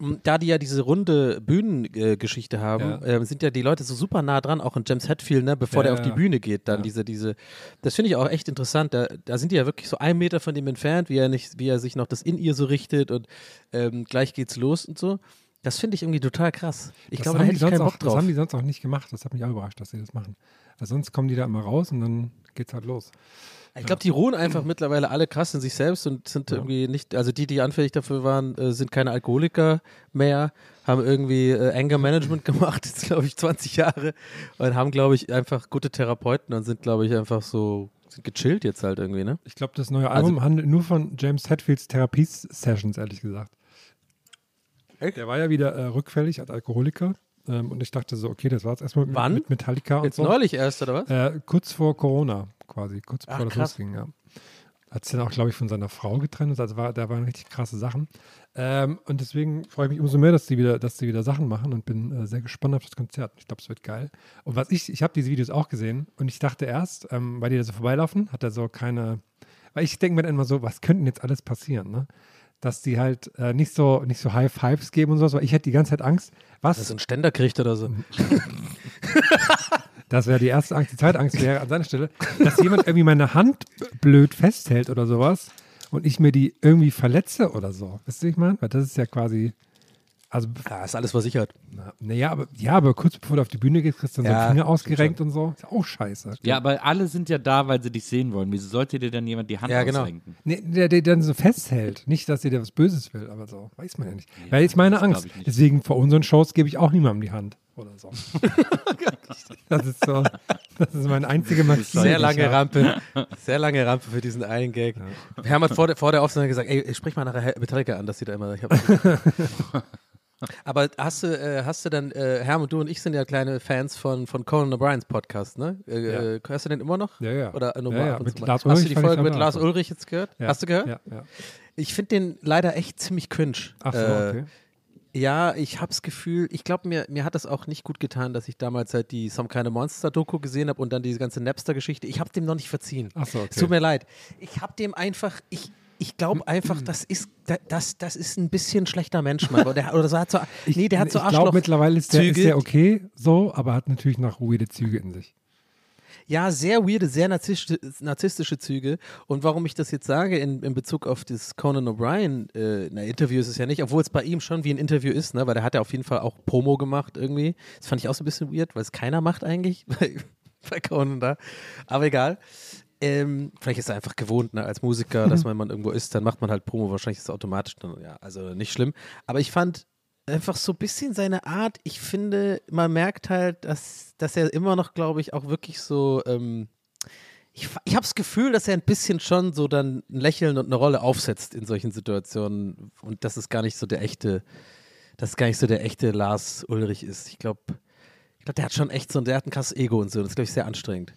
M, Da die ja diese runde Bühnengeschichte äh, haben, Ja. ähm, sind ja die Leute so super nah dran, auch in James Hetfield, ne, bevor Ja, der auf die ja. Bühne geht, dann Ja. diese, diese, das finde ich auch echt interessant. Da, da sind die ja wirklich so einen Meter von dem entfernt, wie er nicht, wie er sich noch das in ihr so richtet und ähm, gleich geht's los und so. Das finde ich irgendwie total krass. Ich Das glaube, da hätte ich keinen auch, Bock Das drauf. haben die sonst auch nicht gemacht. Das hat mich auch überrascht, dass sie das machen. Weil sonst kommen die da immer raus und dann geht's halt los. Ich glaube, die ruhen einfach mittlerweile alle krass in sich selbst und sind irgendwie nicht, also die, die anfällig dafür waren, äh, sind keine Alkoholiker mehr, haben irgendwie äh, Anger Management gemacht, jetzt glaube ich 20 Jahre und haben, glaube ich, einfach gute Therapeuten und sind, glaube ich, einfach so sind gechillt jetzt halt irgendwie, ne? Ich glaube, das neue Also- Album handelt nur von James Hetfields Therapie-Sessions, ehrlich gesagt. Der war ja wieder äh, rückfällig als Alkoholiker. Ähm, und ich dachte so, okay, das war jetzt erstmal mit, mit Metallica und Jetzt so. neulich erst, oder was? Äh, kurz vor Corona, quasi, kurz Ach, bevor das krass. losging, ja. Hat sich dann auch, glaube ich, von seiner Frau getrennt. Also war, da waren richtig krasse Sachen. Ähm, und deswegen freue ich mich umso mehr, dass die wieder, dass die wieder Sachen machen und bin äh, sehr gespannt auf das Konzert. Ich glaube, es wird geil. Und was ich, ich habe diese Videos auch gesehen und ich dachte erst, ähm, weil die da so vorbeilaufen, hat er so keine, weil ich denke mir dann immer so, was könnte denn jetzt alles passieren, ne? Dass die halt äh, nicht so nicht so High Fives geben und sowas, weil ich hätte die ganze Zeit Angst, was Dass er einen Ständer kriegt oder so. das wäre die erste Angst. Die zweite Angst wäre an seiner Stelle, dass jemand irgendwie meine Hand blöd festhält oder sowas und ich mir die irgendwie verletze oder so. Wisst ihr, wie ich meine? Weil das ist ja quasi, also, Ja, ist alles versichert. na- naja, aber, ja, aber kurz bevor du auf die Bühne gehst, kriegst du dann so Ja, einen Finger ausgerenkt und so. Ist auch scheiße. Ja, aber alle sind ja da, weil sie dich sehen wollen. Wieso sollte dir dann jemand die Hand Ja, genau. ausrenken? Nee, der, der dann so festhält. Nicht, dass dir der was Böses will, aber so. Weiß man ja nicht. Weil ist meine Angst. Deswegen vor unseren Shows gebe ich auch niemandem die Hand. Oder so. das ist so. Das ist meine einzige Maxime. Sehr die lange. Rampe. Sehr lange Rampe für diesen einen Gag. Wir haben halt vor der, vor der Aufnahme gesagt, ey, sprich mal nachher Metallica an, dass sie da immer. Ich hab, Aber hast du, äh, hast du dann, äh, Herm du und ich sind ja kleine Fans von, von Conan O'Briens Podcast, ne? Äh, Ja. äh, hörst du den immer noch? Ja, ja. Oder nur Ja, ja, und mit? Lars Hast du die Folge mit Lars. Ulrich jetzt gehört? Ja, Hast du gehört? Ja, ja. Ich finde den leider echt ziemlich cringe. Ach so, Äh, okay. Ja, ich hab's Gefühl, ich glaube, mir, mir hat das auch nicht gut getan, dass ich damals halt die Some Kind of Monster Doku gesehen habe und dann diese ganze Napster-Geschichte. Ich habe dem noch nicht verziehen. Ach so, okay. Es tut mir leid. Ich habe dem einfach, ich, ich glaube einfach, das ist, da- das, das ist ein bisschen schlechter Mensch, Mann. Oder, der, oder so hat so, nee, der hat so ich Arschloch. glaube, mittlerweile ist der, ist der okay so, aber hat natürlich noch weirde Züge in sich. Ja, sehr weirde, sehr narzisstische, narzisstische Züge. Und warum ich das jetzt sage in, in Bezug auf das Conan O'Brien, äh, na, Interview ist es ja nicht, obwohl es bei ihm schon wie ein Interview ist, ne? weil der hat ja auf jeden Fall auch Promo gemacht irgendwie. Das fand ich auch so ein bisschen weird, weil es keiner macht eigentlich bei, bei Conan da. Aber egal. Ähm, vielleicht ist er einfach gewohnt, ne, als Musiker, dass wenn man irgendwo ist, dann macht man halt Promo. Wahrscheinlich ist es automatisch dann, ja, also nicht schlimm. Aber ich fand einfach so ein bisschen seine Art, ich finde, man merkt halt, dass, dass er immer noch, glaube ich, auch wirklich so, ähm, ich, ich habe das Gefühl, dass er ein bisschen schon so dann ein Lächeln und eine Rolle aufsetzt in solchen Situationen und das ist gar nicht so der echte, das ist gar nicht so der echte Lars Ulrich ist. Ich glaube, ich glaube, der hat schon echt so, der hat ein krasses Ego und so. Das ist, glaube ich, sehr anstrengend.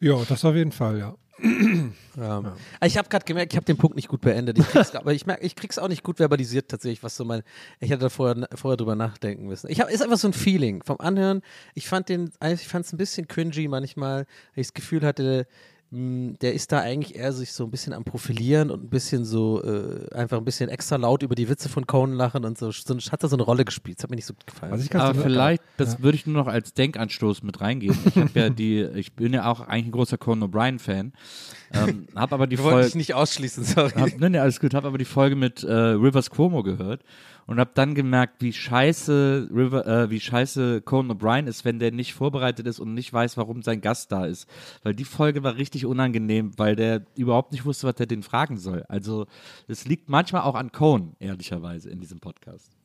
Ja, das auf jeden Fall, ja. Ja. Aber Ich habe gerade gemerkt, ich habe den Punkt nicht gut beendet. Ich krieg's, aber ich merke, ich krieg's auch nicht gut verbalisiert tatsächlich, was so mein. Ich hätte da vorher, vorher drüber nachdenken müssen. Ich habe ist einfach so ein Feeling vom Anhören. Ich fand den, ich fand es ein bisschen cringy manchmal, weil ich das Gefühl hatte, der ist da eigentlich eher sich so ein bisschen am Profilieren und ein bisschen so äh, einfach ein bisschen extra laut über die Witze von Conan lachen und so. so hat da so eine Rolle gespielt. Das hat mir nicht so gut gefallen. Was ich ganz Aber vielleicht, das Ja. würde ich nur noch als Denkanstoß mit reingeben. Ich habe ja die, ich bin ja auch eigentlich ein großer Conan O'Brien-Fan. Ähm, habe aber die ich wollte Folge. dich nicht ausschließen, sorry. Hab, ne, ne, alles gut. Habe aber die Folge mit äh, Rivers Cuomo gehört und habe dann gemerkt, wie scheiße River, äh, wie scheiße Conan O'Brien ist, wenn der nicht vorbereitet ist und nicht weiß, warum sein Gast da ist. Weil die Folge war richtig unangenehm, weil der überhaupt nicht wusste, was er den fragen soll. Also es liegt manchmal auch an Conan, ehrlicherweise, in diesem Podcast.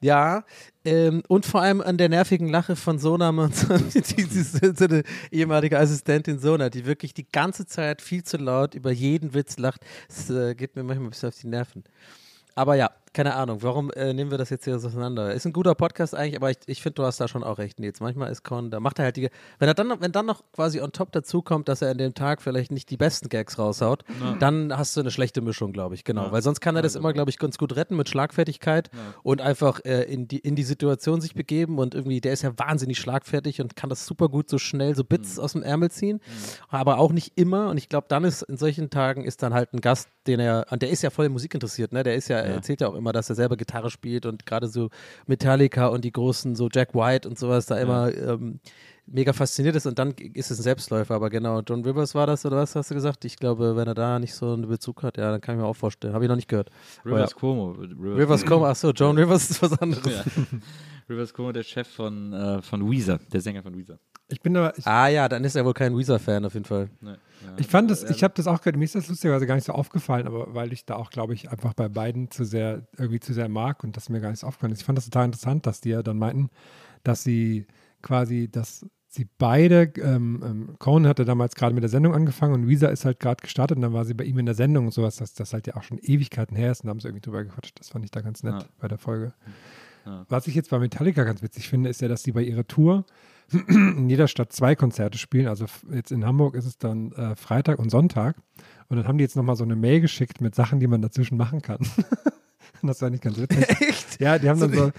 Ja, ähm, und vor allem an der nervigen Lache von Sonam die, die, die, so eine ehemalige Assistentin Sona, die wirklich die ganze Zeit viel zu laut über jeden Witz lacht. Das äh, geht mir manchmal ein bisschen auf die Nerven. Aber ja, keine Ahnung, warum äh, nehmen wir das jetzt hier so auseinander? Ist ein guter Podcast eigentlich, aber ich, ich finde, du hast da schon auch recht, Nils. Manchmal ist Con, da macht er halt die, wenn er dann, noch- wenn dann noch quasi on top dazu kommt, dass er an dem Tag vielleicht nicht die besten Gags raushaut, dann hast du eine schlechte Mischung, glaube ich, genau. Ja. Weil sonst kann er das immer, glaube ich, ganz gut retten mit Schlagfertigkeit und einfach äh, in, die, in die Situation sich begeben und irgendwie, der ist ja wahnsinnig schlagfertig und kann das super gut so schnell so Bits aus dem Ärmel ziehen, aber auch nicht immer und ich glaube, dann ist in solchen Tagen ist dann halt ein Gast, den er, und der ist ja voll Musik interessiert, ne? Der ist ja, er erzählt ja auch immer, dass er selber Gitarre spielt und gerade so Metallica und die großen, so Jack White und sowas da immer ähm, mega fasziniert ist und dann ist es ein Selbstläufer, aber genau, John Rivers war das oder was hast du gesagt? Ich glaube, wenn er da nicht so einen Bezug hat, ja, dann kann ich mir auch vorstellen. Habe ich noch nicht gehört. Rivers ja. Cuomo. Rivers, Rivers Coma, ach so, John Rivers ist was anderes. Ja. Rivers Cuomo, der Chef von, äh, von Weezer, der Sänger von Weezer. Ich bin aber, ich, Ah ja, dann ist er wohl kein Weezer-Fan auf jeden Fall. Ne, ja. ich fand das, ich habe das auch gehört, mir ist das lustigerweise gar nicht so aufgefallen, aber weil ich da auch, glaube ich, einfach bei beiden zu sehr, irgendwie zu sehr mag und das mir gar nicht so aufgefallen ist. Ich fand das total interessant, dass die ja dann meinten, dass sie quasi, dass sie beide, ähm, ähm, Conan hatte damals gerade mit der Sendung angefangen und Weezer ist halt gerade gestartet und dann war sie bei ihm in der Sendung und sowas, dass das halt ja auch schon Ewigkeiten her ist und da haben sie irgendwie drüber gequatscht. Das fand ich da ganz nett Ja. bei der Folge. Ja. Was ich jetzt bei Metallica ganz witzig finde, ist ja, dass die bei ihrer Tour in jeder Stadt zwei Konzerte spielen. Also jetzt in Hamburg ist es dann äh, Freitag und Sonntag. Und dann haben die jetzt nochmal so eine Mail geschickt mit Sachen, die man dazwischen machen kann. Und das war nicht ganz witzig. Echt? Ja, die haben dann so,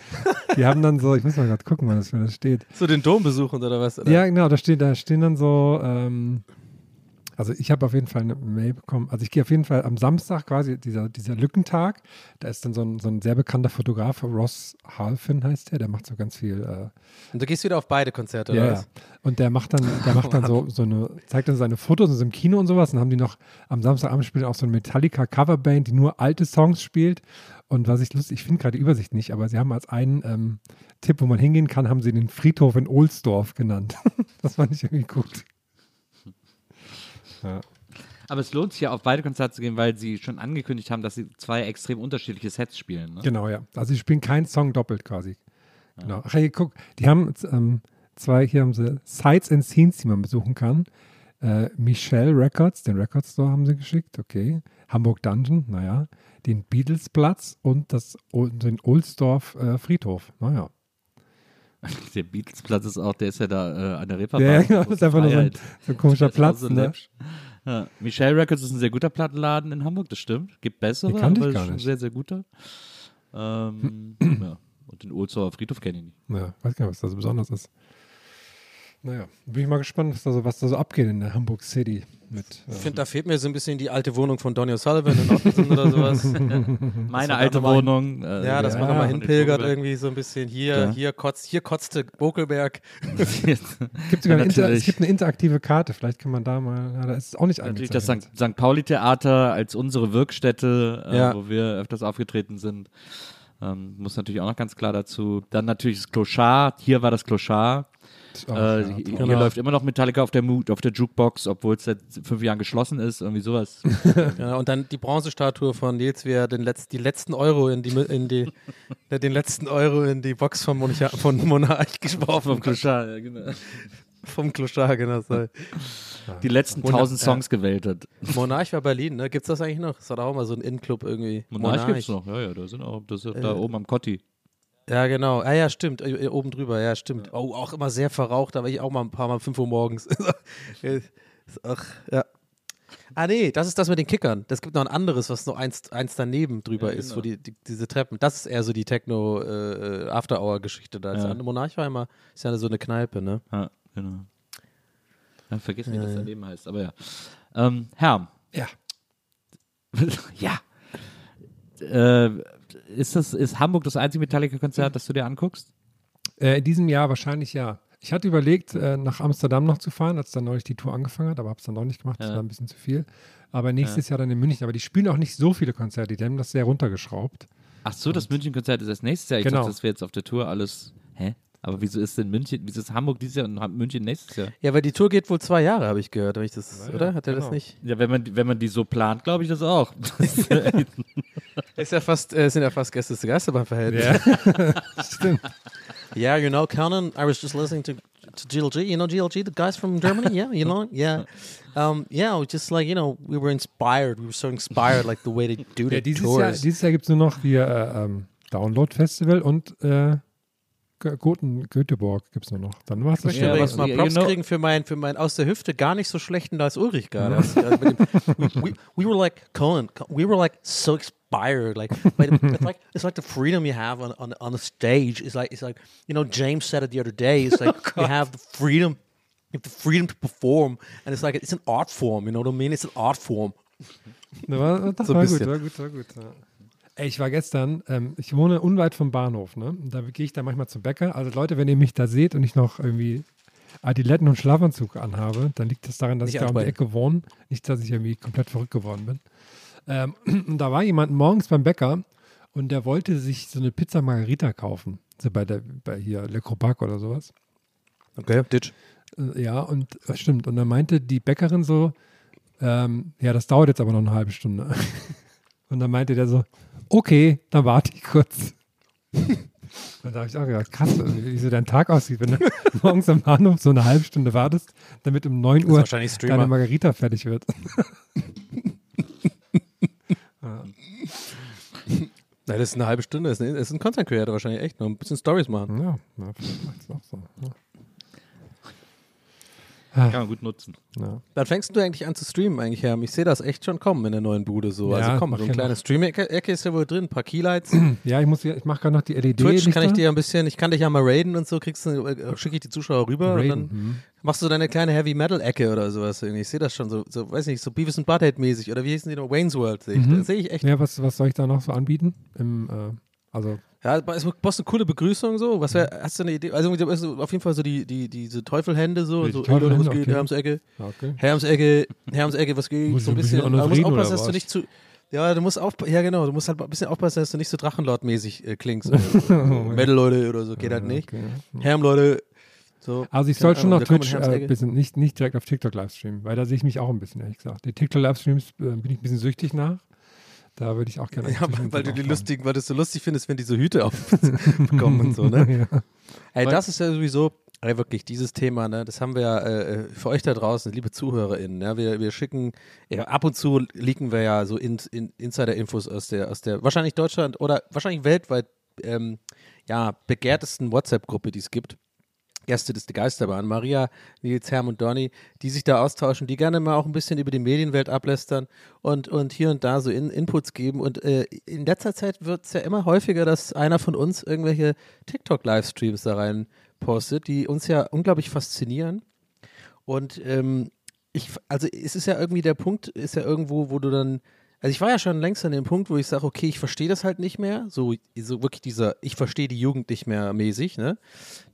die haben dann so, ich muss mal gerade gucken, wann das für das steht. So den Dom besuchen oder was? Oder? Ja, genau, da steht, da stehen dann so, ähm, also ich habe auf jeden Fall eine Mail bekommen. Also ich gehe auf jeden Fall am Samstag quasi, dieser, dieser Lückentag, da ist dann so ein, so ein sehr bekannter Fotograf, Ross Halfin heißt der, der macht so ganz viel äh, Und du gehst wieder auf beide Konzerte, ja, oder ja. Und der macht dann, der macht dann so, so eine, zeigt dann seine Fotos in so einem Kino und sowas. Und dann haben die noch am Samstagabend spielt auch so eine Metallica Coverband, die nur alte Songs spielt. Und was ich lustig, ich finde gerade die Übersicht nicht, aber sie haben als einen ähm, Tipp, wo man hingehen kann, haben sie den Friedhof in Ohlsdorf genannt. das fand ich irgendwie gut. Ja. Aber es lohnt sich ja auf beide Konzerte zu gehen, weil sie schon angekündigt haben, dass sie zwei extrem unterschiedliche Sets spielen. Ne? Genau, ja. Also sie spielen keinen Song doppelt quasi. Genau. Ach, hier, guck, die haben ähm, zwei, hier haben sie Sights and Scenes, die man besuchen kann. Äh, Michelle Records, den Record Store haben sie geschickt, okay. Hamburg Dungeon, naja. Den Beatles-Platz und das, und den Ohlsdorf äh, Friedhof, naja. Der Beatles-Platz ist auch, der ist ja da äh, an der Reeperbahn. Ja, genau, das ist einfach nur so ein, so ein komischer Platz. so ne? Ja. Michelle Records ist ein sehr guter Plattenladen in Hamburg, das stimmt. Gibt bessere, kannte ich aber gar ist schon nicht. sehr, sehr guter. Ähm, ja. Und den Ohlsauer Friedhof kenne ich nicht. Ja, weiß gar nicht, was da so besonders ist. Naja, bin ich mal gespannt, was da so, was da so abgeht in der Hamburg City. Mit, Ich äh, finde, da fehlt mir so ein bisschen die alte Wohnung von Donny O'Sullivan in Ottensen oder sowas. Meine alte mal- Wohnung. äh, Ja, dass man Ja, nochmal hinpilgert irgendwie so ein bisschen. Hier, Ja. hier, kotzt, hier kotzte Bokelberg. gibt sogar Ja, eine Inter, es gibt eine interaktive Karte, vielleicht kann man da mal, ja, da ist es auch nicht Natürlich das. St. St. Pauli-Theater als unsere Wirkstätte, äh, Ja. wo wir öfters aufgetreten sind. Ähm, muss natürlich auch noch ganz klar dazu. Dann natürlich das Kloschar. Hier war das Kloschar. Oh, äh, ja, hier. Genau. läuft immer noch Metallica auf der, Mu auf der Jukebox, obwohl es seit fünf Jahren geschlossen ist. Irgendwie sowas. Ja, und dann die Bronzestatue von Nils, wie er den Letz-, die letzten Euro in die, in die der den letzten Euro in die Box von, Monarch, von Monarch geworfen Vom hat. Kloschar, ja, genau. Vom Kloschar, genau. So. Die letzten tausend. Songs gewählt hat. Monarch war Berlin, ne? Gibt's das eigentlich noch? Das war doch auch mal so ein Innenclub irgendwie. Monarch, gibt's noch. Ja, ja, da sind auch, das ist da Äh, oben am Kotti. Ja, genau. Ah, ja, stimmt. Äh, äh, Oben drüber, ja, stimmt. Oh, auch immer sehr verraucht, da war ich auch mal ein paar Mal um 5 Uhr morgens. Ach, ja. Ah, nee, das ist das mit den Kickern. Das gibt noch ein anderes, was noch eins, eins daneben drüber Ja, ist, genau. wo die, die, diese Treppen. Das ist eher so die Techno-After-Hour-Geschichte da. Das Ja. Monarch war immer, ist ja so eine Kneipe, ne? Ja, genau. Ja, vergiss nicht, Ja, was daneben heißt, aber ja. Ähm, Herr, Ja. ja. Äh, ist, das, ist Hamburg das einzige Metallica-Konzert, das du dir anguckst? Äh, in diesem Jahr wahrscheinlich ja. Ich hatte überlegt, äh, nach Amsterdam noch zu fahren, als dann neulich die Tour angefangen hat, aber habe es dann doch nicht gemacht, das Ja. war ein bisschen zu viel. Aber nächstes Jahr dann in München. Aber die spielen auch nicht so viele Konzerte, die haben das sehr runtergeschraubt. Ach so, das München-Konzert ist erst nächstes Jahr. Ich Genau. dachte, das wäre jetzt auf der Tour alles. Hä? Aber wieso ist denn München, wieso ist Hamburg dieses Jahr und München nächstes Jahr? Ja, weil die Tour geht wohl zwei Jahre, habe ich gehört. Hab ich das, Ja, oder? Hat er das genau. nicht? Ja, wenn man, wenn man die so plant, glaube ich das auch. Ist ja fast, äh, sind ja fast Gäste zu Geister beim Verhältnis. Stimmt. Yeah, you know, Conan, I was just listening to, to GLG. You know GLG, the guys from Germany? Yeah, you know? Yeah. Um, yeah, just like, you know, we were inspired. We were so inspired, like the way they do Ja, the dieses, Jahr, tours. dieses Jahr gibt es nur noch hier äh, ähm, Download Festival und äh, Goten, Göteborg gibt es nur noch. Dann war es das Ich möchte übrigens mal you Props know- kriegen für mein, für mein aus der Hüfte gar nicht so schlechten Lars Ulrich gerade. Also, also dem- we, we, we were like, Conan, we were like so inspired. Like, it's like, it's like the freedom you have on, on, on the stage. It's like, it's like, you know, James said it the other day. It's like, you have the freedom, you have the freedom to perform. And it's like, it's an art form, you know what I mean? It's an art form. Das war, das So war gut, war gut, war gut. Ey, ich war gestern, ähm, ich wohne unweit vom Bahnhof, ne? Und da gehe ich da manchmal zum Bäcker. Also Leute, wenn ihr mich da seht und ich noch irgendwie Adiletten und Schlafanzug anhabe, dann liegt das daran, dass Nicht ich da um die. Ecke wohne. Nicht, dass ich irgendwie komplett verrückt geworden bin. Ähm, und da war jemand morgens beim Bäcker und der wollte sich so eine Pizza Margarita kaufen. So bei der, bei hier Le Crobac oder sowas. Okay, Ditch. Äh, Ja, und das stimmt. Und dann meinte die Bäckerin so, ähm, ja, das dauert jetzt aber noch eine halbe Stunde. Und dann meinte der so, okay, dann warte ich kurz. Und da habe ich auch gedacht, krass, wie so dein Tag aussieht, wenn du morgens am Bahnhof so eine halbe Stunde wartest, damit um 9 ist Uhr deine. Margarita fertig wird. ja. Nein, das ist eine halbe Stunde. Das ist ein, Content Creator wahrscheinlich echt. Noch ein bisschen Stories machen. Ja, vielleicht macht's auch so. Ja. Kann man gut nutzen. Ja. Wann fängst du eigentlich an zu streamen eigentlich, Herr? Ich sehe das echt schon kommen in der neuen Bude so. Ja, also komm, so eine kleine. Stream-Ecke ist ja wohl drin, ein paar Keylights. ja, ich muss, ja- ich mache gerade noch die LED. Twitch kann ich dir ein bisschen, ich kann dich ja mal raiden und so, kriegst du, äh, schicke ich die Zuschauer rüber und Raiden, dann hm. machst du deine kleine Heavy Metal Ecke oder sowas irgendwie. Ich sehe das schon so, so, weiß nicht, so Beavis and Butthead mäßig oder wie hießen die noch? Wayne's World sehe ich. Mhm. Sehe ich echt. Ja, was, was soll ich da noch so anbieten? Im, äh, also, Ja, es brauchst eine coole Begrüßung so. Was wär, hast du eine Idee? Also also auf jeden Fall so die, die, diese Teufelhände so, Die so Teufelhände, was geht, okay. Herms Ecke. ja, okay. Herms Ecke, Herms Ecke, was geht? Muss so ein bisschen bisschen. Musst Honorine aufpassen, dass du nicht zu. Ja, du musst aufpassen, ja genau, du musst halt ein bisschen aufpassen, dass du nicht so Drachenlord-mäßig äh, klingst. Metal-Leute oder so, geht halt nicht. Okay. Herm-Leute, so. Also ich soll schon Ahnung, auf da kommt Twitch ein äh, bisschen, nicht, nicht direkt auf TikTok livestreamen, weil da sehe ich mich auch ein bisschen, ehrlich gesagt. Die TikTok-Livestreams äh, bin ich ein bisschen süchtig nach. Da würde ich auch gerne. Ja, zwischendrin weil du die lustigen, weil du es so lustig findest, wenn die so Hüte aufbekommen und so, ne? ja. Ey, Weil- das ist ja sowieso, ey, wirklich, dieses Thema, ne, das haben wir ja äh, für euch da draußen, liebe ZuhörerInnen, ne, wir, wir schicken, ja, ab und zu leaken wir ja so in, in Insider-Infos aus der, aus der, wahrscheinlich Deutschland oder wahrscheinlich weltweit, ähm, ja, begehrtesten WhatsApp-Gruppe, die es gibt. Gäste des Geisterbahn, Maria, Nils, Herm und Donny, die sich da austauschen, die gerne mal auch ein bisschen über die Medienwelt ablästern und, und hier und da so in, Inputs geben. Und äh, in letzter Zeit wird es ja immer häufiger, dass einer von uns irgendwelche TikTok-Livestreams da rein postet, die uns ja unglaublich faszinieren. Und ähm, ich, also es ist ja irgendwie der Punkt, ist ja irgendwo, wo du dann also ich war ja schon längst an dem Punkt, wo ich sage, okay, ich verstehe das halt nicht mehr. So, so wirklich dieser, ich verstehe die Jugend nicht mehr mäßig, ne?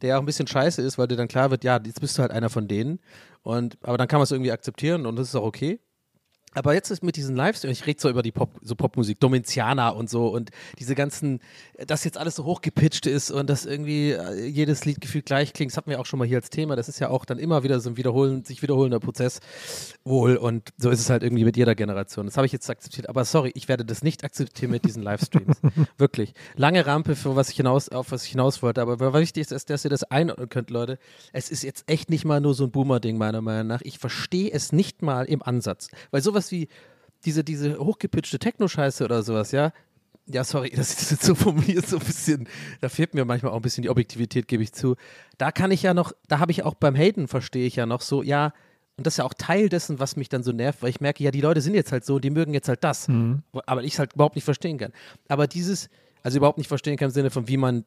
Der auch ein bisschen scheiße ist, weil dir dann klar wird, ja, jetzt bist du halt einer von denen. Und, aber dann kann man es irgendwie akzeptieren und das ist auch okay. Aber jetzt ist mit diesen Livestreams, ich rede so über die Pop, so Popmusik, Domiziana und so und diese ganzen, dass jetzt alles so hochgepitcht ist und dass irgendwie äh, jedes Lied gefühlt gleich klingt, das hatten wir auch schon mal hier als Thema, das ist ja auch dann immer wieder so ein wiederholen, sich wiederholender Prozess wohl und so ist es halt irgendwie mit jeder Generation. Das habe ich jetzt akzeptiert, aber sorry, ich werde das nicht akzeptieren mit diesen Livestreams. Wirklich. Lange Rampe für was ich hinaus, auf was ich hinaus wollte, aber wichtig ist, dass ihr das einordnen könnt, Leute. Es ist jetzt echt nicht mal nur so ein Boomer-Ding, meiner Meinung nach. Ich verstehe es nicht mal im Ansatz, weil sowas sowas wie diese, diese hochgepitchte Techno-Scheiße oder sowas, ja. Ja, sorry, das ist jetzt so formuliert, so ein bisschen, da fehlt mir manchmal auch ein bisschen die Objektivität, gebe ich zu. Da kann ich ja noch, da habe ich auch beim Hayden, verstehe ich ja noch so, ja, und das ist ja auch Teil dessen, was mich dann so nervt, weil ich merke, ja, die Leute sind jetzt halt so, die mögen jetzt halt das, mhm. aber ich es halt überhaupt nicht verstehen kann. Aber dieses, also überhaupt nicht verstehen kann im Sinne von, wie man,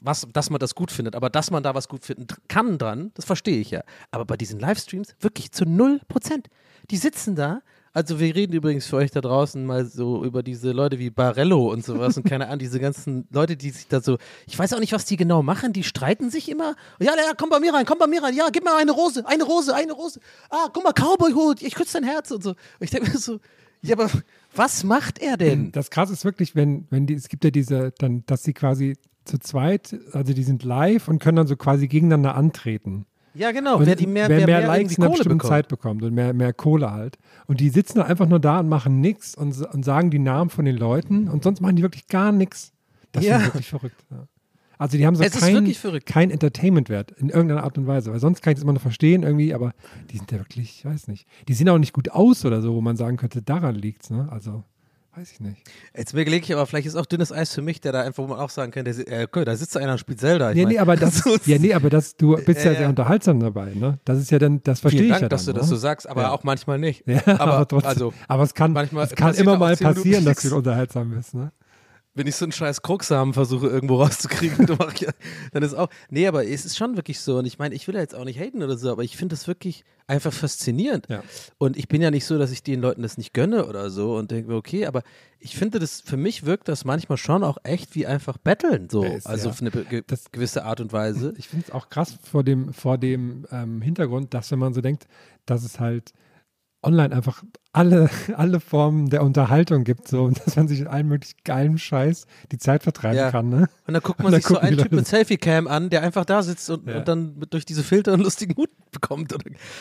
was, dass man das gut findet, aber dass man da was gut finden kann dran, das verstehe ich ja. Aber bei diesen Livestreams wirklich zu null Prozent. Die sitzen da. Also wir reden übrigens für euch da draußen mal so über diese Leute wie Barello und sowas und keine Ahnung, diese ganzen Leute, die sich da so, ich weiß auch nicht, was die genau machen, die streiten sich immer. Ja, ja, komm bei mir rein, komm bei mir rein, ja, gib mir eine Rose, eine Rose, eine Rose. Ah, guck mal, Cowboy-Hut, ich küsse dein Herz und so. Und ich denke mir so, ja, aber was macht er denn? Das krasse ist wirklich, wenn, wenn die, es gibt ja diese, dann, dass sie quasi zu zweit, also die sind live und können dann so quasi gegeneinander antreten. Ja, genau. Und wer, die mehr, wer, wer mehr, mehr Likes in einer bestimmten bekommt. Zeit bekommt und mehr, mehr Kohle halt. Und die sitzen einfach nur da und machen nichts und, und sagen die Namen von den Leuten und sonst machen die wirklich gar nichts. Das ja. ist wirklich verrückt. Ja. Also die haben so keinen kein Entertainment-Wert in irgendeiner Art und Weise. Weil sonst kann ich das immer noch verstehen irgendwie, aber die sind ja wirklich, ich weiß nicht. Die sehen auch nicht gut aus oder so, wo man sagen könnte, daran liegt es. Ne? Also Weiß ich nicht. Jetzt überlege ich aber, vielleicht ist auch dünnes Eis für mich, der da einfach, wo man auch sagen könnte, äh, okay, da sitzt einer und spielt Zelda. Nee, nee, aber das, ja, nee, aber das, du bist ja, sehr unterhaltsam dabei, ne? Das ist ja dann, das verstehe ich Dank, ja dass dann, du das so sagst, aber ja. auch manchmal nicht. Ja, aber, aber trotzdem, also, aber es kann, manchmal es kann immer mal passieren, dass du unterhaltsam bist, ne? Wenn ich so einen scheiß Kruxsamen versuche irgendwo rauszukriegen, dann ist auch. Nee, aber es ist schon wirklich so. Und ich meine, ich will ja jetzt auch nicht haten oder so, aber ich finde das wirklich einfach faszinierend. Ja. Und ich bin ja nicht so, dass ich den Leuten das nicht gönne oder so und denke, okay, aber ich finde das, für mich wirkt das manchmal schon auch echt wie einfach Betteln, so. Ist, also ja. auf eine ge das, gewisse Art und Weise. Ich finde es auch krass vor dem, vor dem ähm, Hintergrund, dass wenn man so denkt, dass es halt online einfach alle, alle Formen der Unterhaltung gibt, so, und dass man sich in allen möglichen geilen Scheiß die Zeit vertreiben ja. kann. Ne? Und dann guckt man sich so einen Typ mit Selfie-Cam an, der einfach da sitzt und, ja. und dann durch diese Filter einen lustigen Hut bekommt.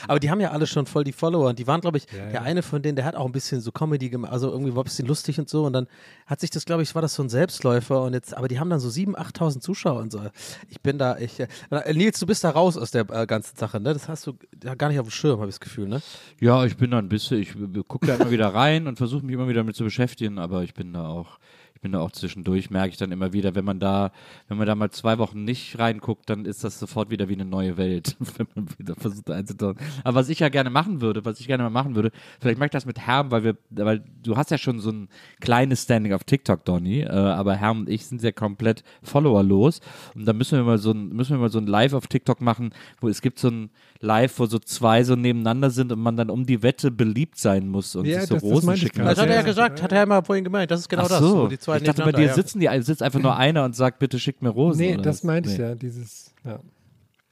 Aber die haben ja alle schon voll die Follower. Und die waren, glaube ich, ja, der eine von denen, der hat auch ein bisschen so Comedy gemacht, also irgendwie war ein bisschen lustig und so. Und dann hat sich das, glaube ich, war das so ein Selbstläufer. Und jetzt, aber die haben dann so 7.000, 8.000 Zuschauer und so. Ich bin da, ich, äh, Nils, du bist da raus aus der äh, ganzen Sache, ne? Das hast du ja gar nicht auf dem Schirm, habe ich das Gefühl, ne? Ja, ich bin da ein bisschen, ich gucke da immer wieder rein und versuche mich immer wieder damit zu beschäftigen, aber ich bin da auch bin da auch zwischendurch, merke ich dann immer wieder, wenn man da, wenn man da mal zwei Wochen nicht reinguckt, dann ist das sofort wieder wie eine neue Welt, wenn man wieder versucht einzutauchen. Aber was ich ja gerne machen würde, was ich gerne mal machen würde, vielleicht mache ich das mit Herm, weil wir, weil du hast ja schon so ein kleines Standing auf TikTok, Donny, äh, aber Herm und ich sind ja komplett followerlos und da müssen wir mal so ein, müssen wir mal so ein Live auf TikTok machen, wo es gibt so ein Live, wo so zwei so nebeneinander sind und man dann um die Wette beliebt sein muss und ja, sich so das, Rosen das schicken Das hat er ja gesagt, hat er ja mal vorhin gemeint. Das ist genau so. das. Ich dachte, bei dir ja. sitzen die, sitzt einfach nur einer und sagt, bitte schickt mir Rosen. Nee, das meinte nee. ich ja, dieses, ja.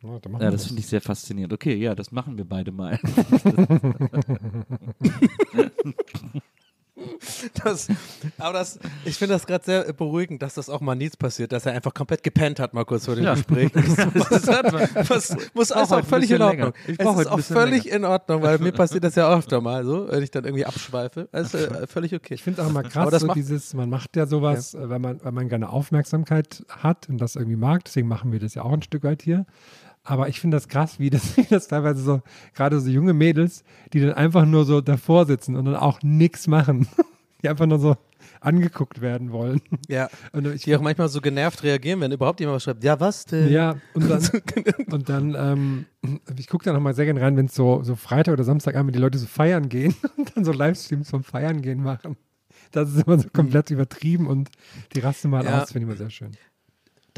Ja, ja das finde ich sehr faszinierend. Okay, ja, das machen wir beide mal. Das, aber das, ich finde das gerade sehr beruhigend, dass das auch mal nichts passiert, dass er einfach komplett gepennt hat, mal kurz vor dem ja. Gespräch. Das, das, das muss auch, auch völlig in Ordnung. Es ist auch völlig länger. in Ordnung, weil mir passiert das ja öfter mal so, wenn ich dann irgendwie abschweife. Das ist äh, völlig okay. Ich finde es auch mal krass, so dieses, man macht ja sowas, ja. wenn man, wenn man gerne Aufmerksamkeit hat und das irgendwie mag, deswegen machen wir das ja auch ein Stück weit hier. Aber ich finde das krass, wie das, wie das teilweise so, gerade so junge Mädels, die dann einfach nur so davor sitzen und dann auch nichts machen. Die einfach nur so angeguckt werden wollen. Ja. Und ich, Die auch manchmal so genervt reagieren, wenn überhaupt jemand was schreibt. Ja, was denn? ja, und dann, und dann ähm, ich gucke da nochmal sehr gerne rein, wenn es so, so Freitag oder Samstagabend die Leute so feiern gehen und dann so Livestreams vom Feiern gehen machen. Das ist immer so komplett übertrieben und die rasten mal Ja. aus, finde ich immer sehr schön.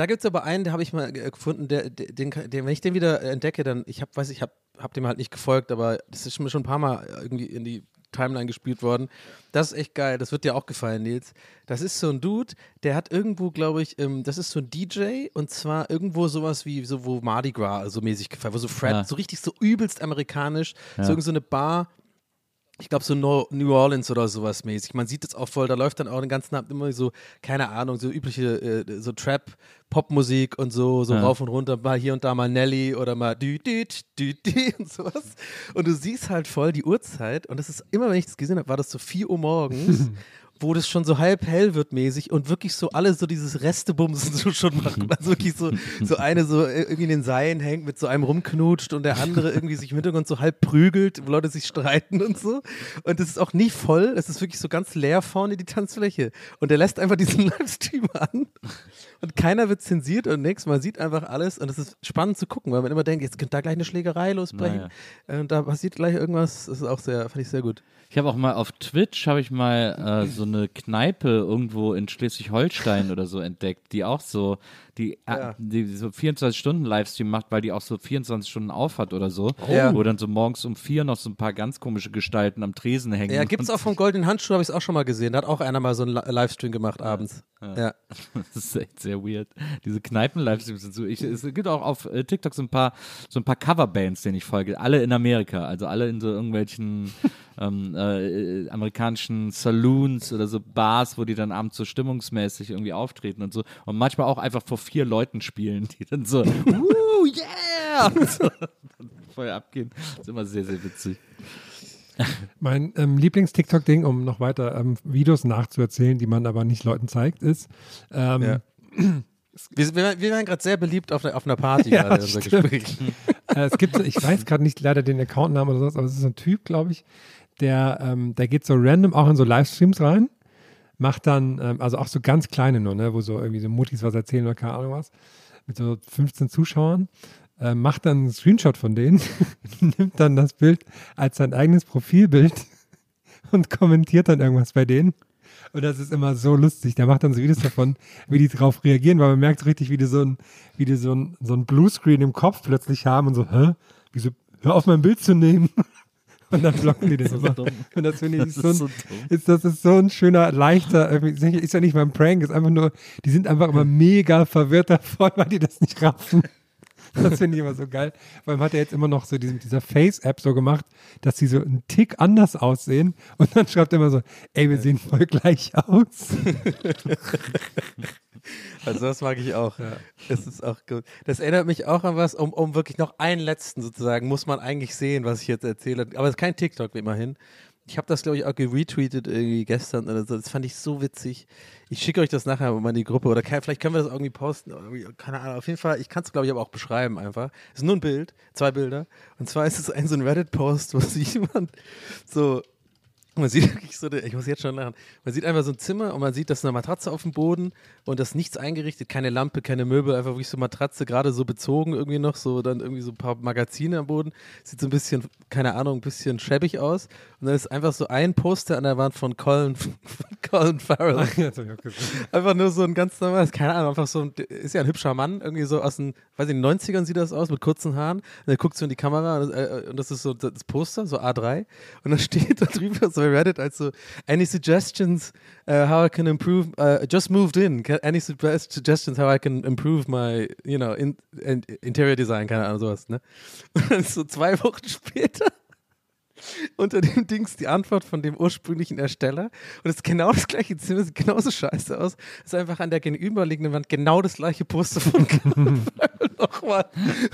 Da gibt es aber einen, der habe ich mal äh, gefunden, der, den, den, wenn ich den wieder entdecke, dann, ich habe, weiß ich, habe hab dem halt nicht gefolgt, aber das ist mir schon ein paar Mal irgendwie in die Timeline gespielt worden. Das ist echt geil, das wird dir auch gefallen, Nils. Das ist so ein Dude, der hat irgendwo, glaube ich, ähm, das ist so ein DJ und zwar irgendwo sowas wie, so wo Mardi Gras so mäßig gefallen, wo so Fred, Ja. so richtig so übelst amerikanisch, Ja. so irgend so eine Bar, ich glaube so New Orleans oder sowas mäßig. Man sieht es auch voll, da läuft dann auch den ganzen Abend immer so, keine Ahnung, so übliche äh, so Trap, Popmusik und so, so Ja. rauf und runter, mal hier und da mal Nelly oder mal dü dü dü dü und sowas. Und du siehst halt voll die Uhrzeit und das ist immer, wenn ich das gesehen habe, war das so 4 Uhr morgens. wo das schon so halb hell wird mäßig und wirklich so alle so dieses Restebumsen so schon machen. Also wirklich so, so eine so irgendwie in den Seilen hängt, mit so einem rumknutscht und der andere irgendwie sich im Hintergrund so halb prügelt, wo Leute sich streiten und so. Und es ist auch nie voll, es ist wirklich so ganz leer vorne die Tanzfläche. Und der lässt einfach diesen Livestream an und keiner wird zensiert und nichts. Man sieht einfach alles und es ist spannend zu gucken, weil man immer denkt, jetzt könnte da gleich eine Schlägerei losbrechen. Und da passiert gleich irgendwas, das ist auch sehr, fand ich sehr gut. Ich habe auch mal auf Twitch habe ich mal äh, so eine Kneipe irgendwo in Schleswig-Holstein oder so entdeckt, die auch so die, äh, Ja. die so 24 Stunden Livestream macht, weil die auch so 24 Stunden auf hat oder so, Ja. wo dann so morgens um vier noch so ein paar ganz komische Gestalten am Tresen hängen. Ja, gibt es auch vom Goldenen Handschuh, habe ich es auch schon mal gesehen. Da hat auch einer mal so einen Li- Livestream gemacht abends. Ja. Das ist echt sehr weird. Diese Kneipen-Livestreams sind so. Ich, es gibt auch auf äh, TikTok so ein paar, so ein paar Coverbands, denen ich folge. Alle in Amerika, also alle in so irgendwelchen ähm, äh, amerikanischen Saloons oder so Bars, wo die dann abends so stimmungsmäßig irgendwie auftreten und so. Und manchmal auch einfach vor vier Leuten spielen, die dann so, Woo, yeah! Und so, dann voll abgehen. Das ist immer sehr, sehr witzig. Mein ähm, Lieblings-TikTok-Ding, um noch weiter ähm, Videos nachzuerzählen, die man aber nicht Leuten zeigt, ist, ähm, Ja. Wir, wir, wir waren gerade sehr beliebt auf, einer- auf einer Party Ja, gerade unser. Gespräch. äh, es gibt, so- ich weiß gerade nicht leider den Accountnamen oder sowas, aber es ist ein Typ, glaube ich, der, ähm, der geht so random auch in so Livestreams rein, macht dann, ähm, also auch so ganz kleine nur, ne, wo so irgendwie so Mutis was erzählen oder keine Ahnung was, mit so 15 Zuschauern, äh, macht dann einen Screenshot von denen, nimmt dann das Bild als sein eigenes Profilbild und kommentiert dann irgendwas bei denen. Und das ist immer so lustig. Der macht dann so Videos davon, wie die drauf reagieren, weil man merkt so richtig, wie die so ein, wie die so ein, so ein Bluescreen im Kopf plötzlich haben und so, hä? Wieso, hör auf mein Bild zu nehmen. Und dann blocken die das immer. dumm. Und das finde ich so, ist ein, so ist, das ist so ein schöner, leichter, irgendwie- ist ja nicht mal ein Prank, ist einfach nur, die sind einfach immer mega verwirrt davon, weil die das nicht raffen. Das finde ich immer so geil. Vor allem hat er jetzt immer noch so diese, mit dieser Face-App so gemacht, dass sie so einen Tick anders aussehen. Und dann schreibt er immer so, ey, wir sehen voll gleich aus. Also das mag ich auch. Das ist auch gut. Das erinnert mich auch an was, um, um wirklich noch einen letzten sozusagen, muss man eigentlich sehen, was ich jetzt erzähle. Aber es ist kein TikTok immerhin. Ich habe das, glaube ich, auch geretweetet irgendwie gestern oder so. Das fand ich so witzig. Ich schicke euch das nachher mal in die Gruppe oder kann, vielleicht können wir das irgendwie posten. Keine Ahnung. Auf jeden Fall, ich kann es, glaube ich, aber auch beschreiben einfach. Es ist nur ein Bild, zwei Bilder. Und zwar ist es ein so ein Reddit-Post, wo sich jemand so man sieht wirklich so, ich muss jetzt schon lachen. Man sieht einfach so ein Zimmer und man sieht, dass eine Matratze auf dem Boden und das nichts eingerichtet, keine Lampe, keine Möbel, einfach wirklich so Matratze, gerade so bezogen irgendwie noch, so dann irgendwie so ein paar Magazine am Boden. Sieht so ein bisschen, keine Ahnung, ein bisschen schäbig aus. Und dann ist einfach so ein Poster an der Wand von Colin, von Colin Farrell. Einfach nur so ein ganz normales, keine Ahnung, einfach so ein, ist ja ein hübscher Mann, irgendwie so aus den, weiß ich, 90ern sieht das aus, mit kurzen Haaren. Und er guckt so in die Kamera und das, äh, und das ist so das Poster, so A3. Und dann steht da drüber so bei Reddit als so, any suggestions uh, how I can improve, uh, just moved in, any sugge- suggestions how I can improve my, you know, in, in, interior design, keine Ahnung, sowas, ne? Und dann so zwei Wochen später unter dem Dings die Antwort von dem ursprünglichen Ersteller. Und es ist genau das gleiche Zimmer, sieht genauso scheiße aus. Es ist einfach an der gegenüberliegenden Wand genau das gleiche Poster von nochmal.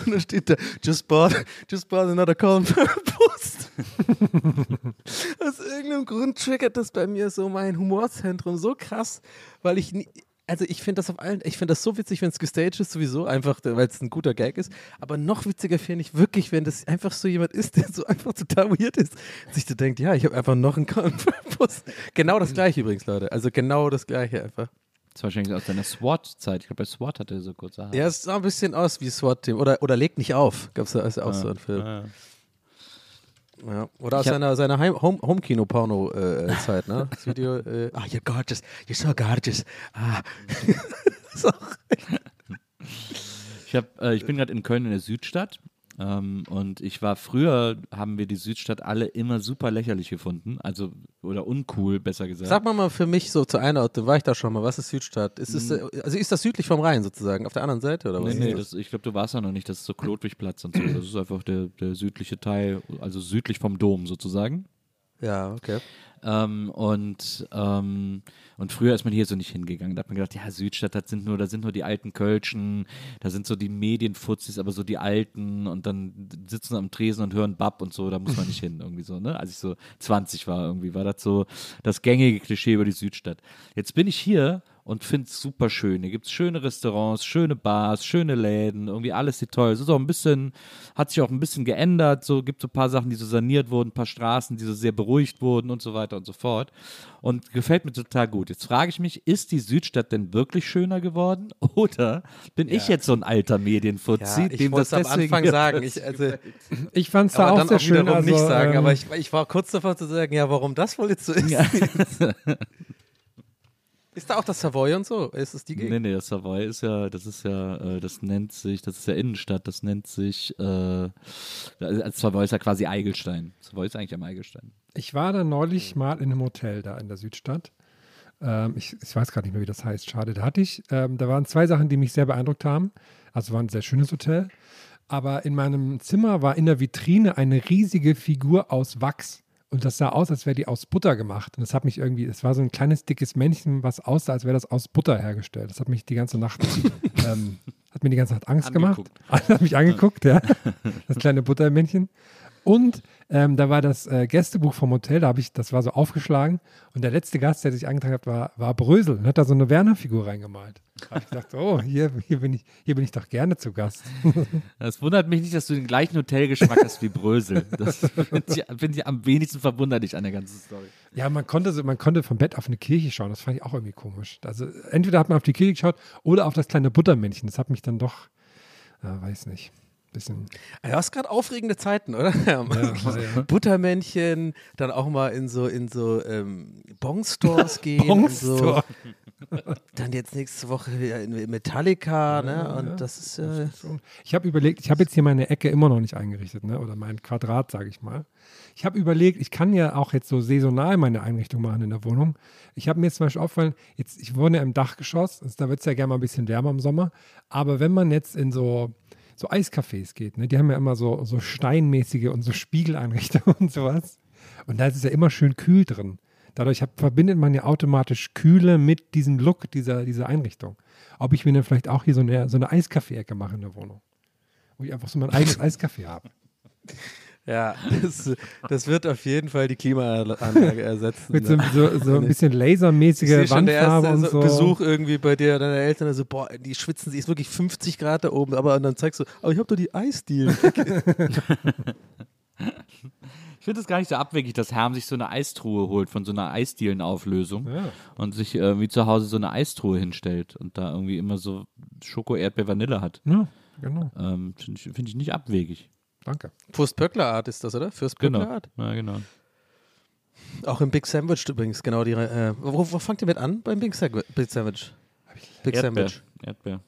Und da steht da, just bought, just bought another Colin Farrell Post. Aus irgendeinem Grund triggert das bei mir so mein Humorzentrum so krass, weil ich nie, also ich finde das auf allen, ich finde das so witzig, wenn es gestaged ist, sowieso, einfach, weil es ein guter Gag ist. Aber noch witziger finde ich wirklich, wenn das einfach so jemand ist, der so einfach total weird ist, sich so denkt, ja, ich habe einfach noch einen Campus. Genau das gleiche übrigens, Leute. Also genau das gleiche einfach. Das ist wahrscheinlich aus deiner SWAT-Zeit. Ich glaube, bei SWAT hatte er so kurze Haare. Ja, es sah ein bisschen aus wie SWAT-Team. Oder, oder Legt nicht auf, gab es da also auch so einen Film. Ja. Ja. Oder aus seiner, seiner Heim- Home- Home-Kino-Porno-Zeit, ne? Das Video, äh, ah, you're gorgeous, you're so gorgeous. Ah. so. Ich, hab, äh, ich bin gerade in Köln in der Südstadt ähm, und ich war früher, haben wir die Südstadt alle immer super lächerlich gefunden, also oder uncool, besser gesagt. Sag mal mal für mich so zur Einordnung, war ich da schon mal, was ist Südstadt? Ist es, äh, also ist das südlich vom Rhein sozusagen, auf der anderen Seite oder was? Nee, nee, das, ich glaube, du warst ja noch nicht. Das ist so Klodwigplatz und so. Das ist einfach der, der südliche Teil, also südlich vom Dom sozusagen. Ja, okay. Ähm, und, ähm, und früher ist man hier so nicht hingegangen. Da hat man gedacht, ja, Südstadt, das sind nur, da sind nur die alten Kölschen, da sind so die Medienfuzis, aber so die alten und dann sitzen am Tresen und hören Bab und so, da muss man nicht hin, irgendwie so, ne? Als ich so 20 war, irgendwie, war das so das gängige Klischee über die Südstadt. Jetzt bin ich hier und finde es super schön. Hier gibt es schöne Restaurants, schöne Bars, schöne Läden, irgendwie alles sieht toll. Es ist auch ein bisschen, hat sich auch ein bisschen geändert. So gibt so ein paar Sachen, die so saniert wurden, ein paar Straßen, die so sehr beruhigt wurden und so weiter und so fort. Und gefällt mir total gut. Jetzt frage ich mich, ist die Südstadt denn wirklich schöner geworden? Oder bin ich jetzt so ein alter Medienfuzzi, Ja, ich dem das es am deswegen Anfang sagen. Ich, also, Ich fand es da aber auch sehr auch schön. Also, nicht sagen, ähm, aber ich, ich war kurz davor zu sagen, ja, warum das wohl jetzt so ist. ist da auch das Savoy und so? Ist es die Gegend? Nee, nee, das Savoy ist ja, das ist ja, äh, das nennt sich, das ist ja Innenstadt, das nennt sich, äh, das Savoy ist ja quasi Eigelstein. Savoy ist eigentlich am Eigelstein. Ich war da neulich mal in einem Hotel da in der Südstadt. Ähm, ich, ich weiß gerade nicht mehr, wie das heißt. Schade. Da hatte ich, ähm, da waren zwei Sachen, die mich sehr beeindruckt haben. Also war ein sehr schönes Hotel. Aber in meinem Zimmer war in der Vitrine eine riesige Figur aus Wachs. Und das sah aus, als wäre die aus Butter gemacht. Und das hat mich irgendwie, es war so ein kleines, dickes Männchen, was aussah, als wäre das aus Butter hergestellt. Das hat mich die ganze Nacht, ähm, hat mir die ganze Nacht Angst gemacht. Angeguckt. hat mich angeguckt, ja. Das kleine Buttermännchen. Und ähm, da war das äh, Gästebuch vom Hotel, da habe ich, das war so aufgeschlagen. Und der letzte Gast, der sich eingetragen hat, war, war Brösel und hat da so eine Werner-Figur reingemalt. Da habe ich gedacht, oh, hier, hier, bin ich, hier bin ich doch gerne zu Gast. Das wundert mich nicht, dass du den gleichen Hotelgeschmack hast wie Brösel. Das finde ich, find ich am wenigsten verwunderlich an der ganzen Story. Ja, man konnte, so, man konnte vom Bett auf eine Kirche schauen. Das fand ich auch irgendwie komisch. Also entweder hat man auf die Kirche geschaut oder auf das kleine Buttermännchen. Das hat mich dann doch, ja, weiß nicht, bisschen. Ja, hast gerade aufregende Zeiten, oder? Ja, ja. Buttermännchen, dann auch mal in so in so ähm, Bong-Stores gehen. und So. Bongstore. Dann jetzt nächste Woche wieder in Metallica, ne? Und das ist äh, Ich habe überlegt, ich habe jetzt hier meine Ecke immer noch nicht eingerichtet, ne? oder mein Quadrat, sage ich mal. Ich habe überlegt, ich kann ja auch jetzt so saisonal meine Einrichtung machen in der Wohnung. Ich habe mir jetzt zum Beispiel aufgefallen, jetzt, ich wohne ja im Dachgeschoss, also da wird es ja gerne mal ein bisschen wärmer im Sommer, aber wenn man jetzt in so, so Eiscafés geht, ne? die haben ja immer so, so steinmäßige und so Spiegeleinrichtungen und sowas. Und da ist es ja immer schön kühl drin. Dadurch hab, verbindet man ja automatisch Kühle mit diesem Look dieser, dieser Einrichtung. Ob ich mir dann vielleicht auch hier so eine, so eine Eiskaffee-Ecke mache in der Wohnung. Wo ich einfach so mein eigenes Eiskaffee habe. Ja, das, das wird auf jeden Fall die Klimaanlage ersetzen. Mit so, so, so ein bisschen Ich lasermäßige sehe schon der Wandfarbe erste und so so. Besuch irgendwie bei dir, deine Eltern, so, boah, die schwitzen, sie ist wirklich 50 Grad da oben, aber und dann zeigst du, aber ich hab doch die Eisdielen. Ich finde es gar nicht so abwegig, dass Herm sich so eine Eistruhe holt von so einer Eisdielenauflösung Ja. und sich äh, wie zu Hause so eine Eistruhe hinstellt und da irgendwie immer so Schoko, Erdbeer, Vanille hat. Ja, genau. Ähm, finde ich, find ich nicht abwegig. Danke. Fürst-Pöckler-Art ist das, oder? Genau. Fürst-Pöckler-Art. Ja, genau. Auch im Big Sandwich übrigens, genau. Die, äh, wo, wo fangt ihr mit an beim Big, Sandwich? Big Sandwich? Big Erdbeer. Sandwich. Erdbeer.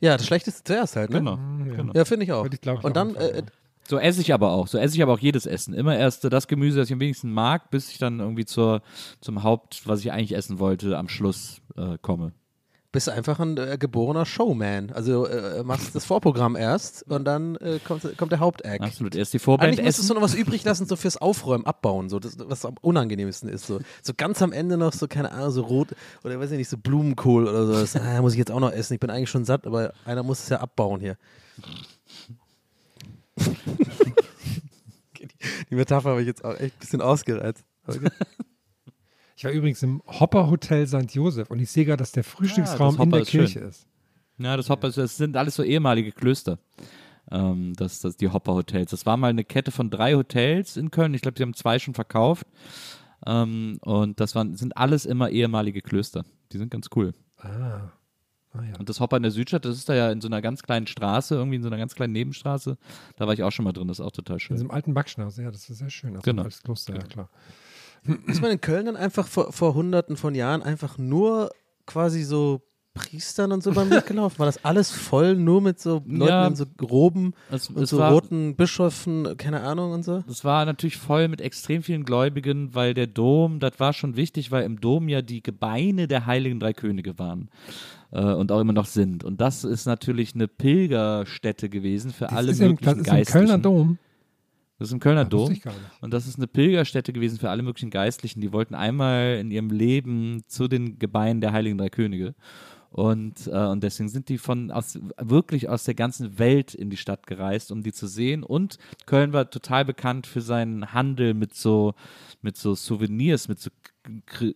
Ja, das Schlechteste zuerst halt, ne? Genau. ja. genau. Ja, finde ich auch. Ich, glaub ich, Und dann, äh. So esse ich aber auch. So esse ich aber auch jedes Essen. Immer erst das Gemüse, das ich am wenigsten mag, bis ich dann irgendwie zur, zum Haupt, was ich eigentlich essen wollte, am Schluss äh, komme. Bist einfach ein äh, geborener Showman. Also äh, machst das Vorprogramm erst und dann äh, kommt, kommt der Hauptact. Absolut. Erst die Vorband Eigentlich müsstest du essen. noch was übrig lassen, so fürs Aufräumen, Abbauen, so das, was am unangenehmsten ist. So. so ganz am Ende noch so, keine Ahnung, so rot oder weiß ich nicht, so Blumenkohl oder so. Das ah, muss ich jetzt auch noch essen. Ich bin eigentlich schon satt, aber einer muss es ja abbauen hier. Die Metapher habe ich jetzt auch echt ein bisschen ausgereizt. Ich war übrigens im Hopper Hotel St. Josef und ich sehe gerade, dass der Frühstücksraum das Hopper in der ist schön. Kirche ist. Ja, das Hopper, das sind alles so ehemalige Klöster. Ähm, das, das, die Hopper Hotels. Das war mal eine Kette von drei Hotels in Köln. Ich glaube, sie haben zwei schon verkauft. Ähm, und das waren, sind alles immer ehemalige Klöster. Die sind ganz cool. Ah. Ah ja. Und das Hopper in der Südstadt, das ist da ja in so einer ganz kleinen Straße, irgendwie in so einer ganz kleinen Nebenstraße. Da war ich auch schon mal drin, das ist auch total In schön. diesem alten Backschnauz, ja, das ist sehr schön. Also Genau. Als Kloster, ja klar. Ist man in Köln dann einfach vor, vor hunderten von Jahren einfach nur quasi so Priestern und so beim Weg gelaufen? War das alles voll nur mit so Leuten Ja. in so Roben Es, und es so war, roten Bischöfen, keine Ahnung und so? Es war natürlich voll mit extrem vielen Gläubigen, weil der Dom, das war schon wichtig, weil im Dom ja die Gebeine der heiligen drei Könige waren äh, und auch immer noch sind. Und das ist natürlich eine Pilgerstätte gewesen für alle das im, möglichen das ist im Kölner. Dom. Das ist im Kölner wusste Dom. Und das ist eine Pilgerstätte gewesen für alle möglichen Geistlichen. Die wollten einmal in ihrem Leben zu den Gebeinen der Heiligen Drei Könige. Und, äh, und deswegen sind die von aus, wirklich aus der ganzen Welt in die Stadt gereist, um die zu sehen. Und Köln war total bekannt für seinen Handel mit so, mit so Souvenirs, mit so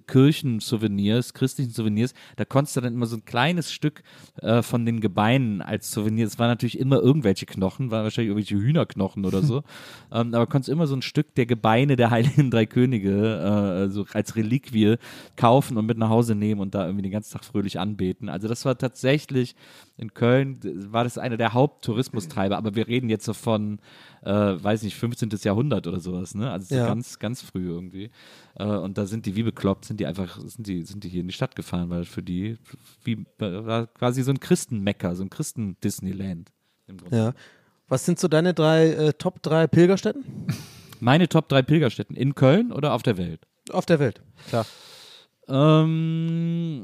Kirchensouvenirs, christlichen Souvenirs. Da konntest du dann immer so ein kleines Stück äh, von den Gebeinen als Souvenir. Es waren natürlich immer irgendwelche Knochen, waren wahrscheinlich irgendwelche Hühnerknochen oder so. ähm, aber konntest immer so ein Stück der Gebeine der Heiligen Drei Könige äh, so als Reliquie kaufen und mit nach Hause nehmen und da irgendwie den ganzen Tag fröhlich anbeten. Also das war tatsächlich in Köln, war das einer der Haupttourismustreiber. Aber wir reden jetzt so von, äh, weiß nicht, 15. Jahrhundert oder sowas. Ne? Also so Ja. ganz, ganz früh irgendwie. Äh, und da sind die wie bekloppt, sind die einfach, sind die, sind die hier in die Stadt gefahren, weil für die wie, war quasi so ein Christenmecker, so ein Christen-Disneyland. im Grunde. Ja. Was sind so deine drei äh, Top 3 Pilgerstätten? Meine Top 3 Pilgerstätten in Köln oder auf der Welt? Auf der Welt. Klar. Ähm,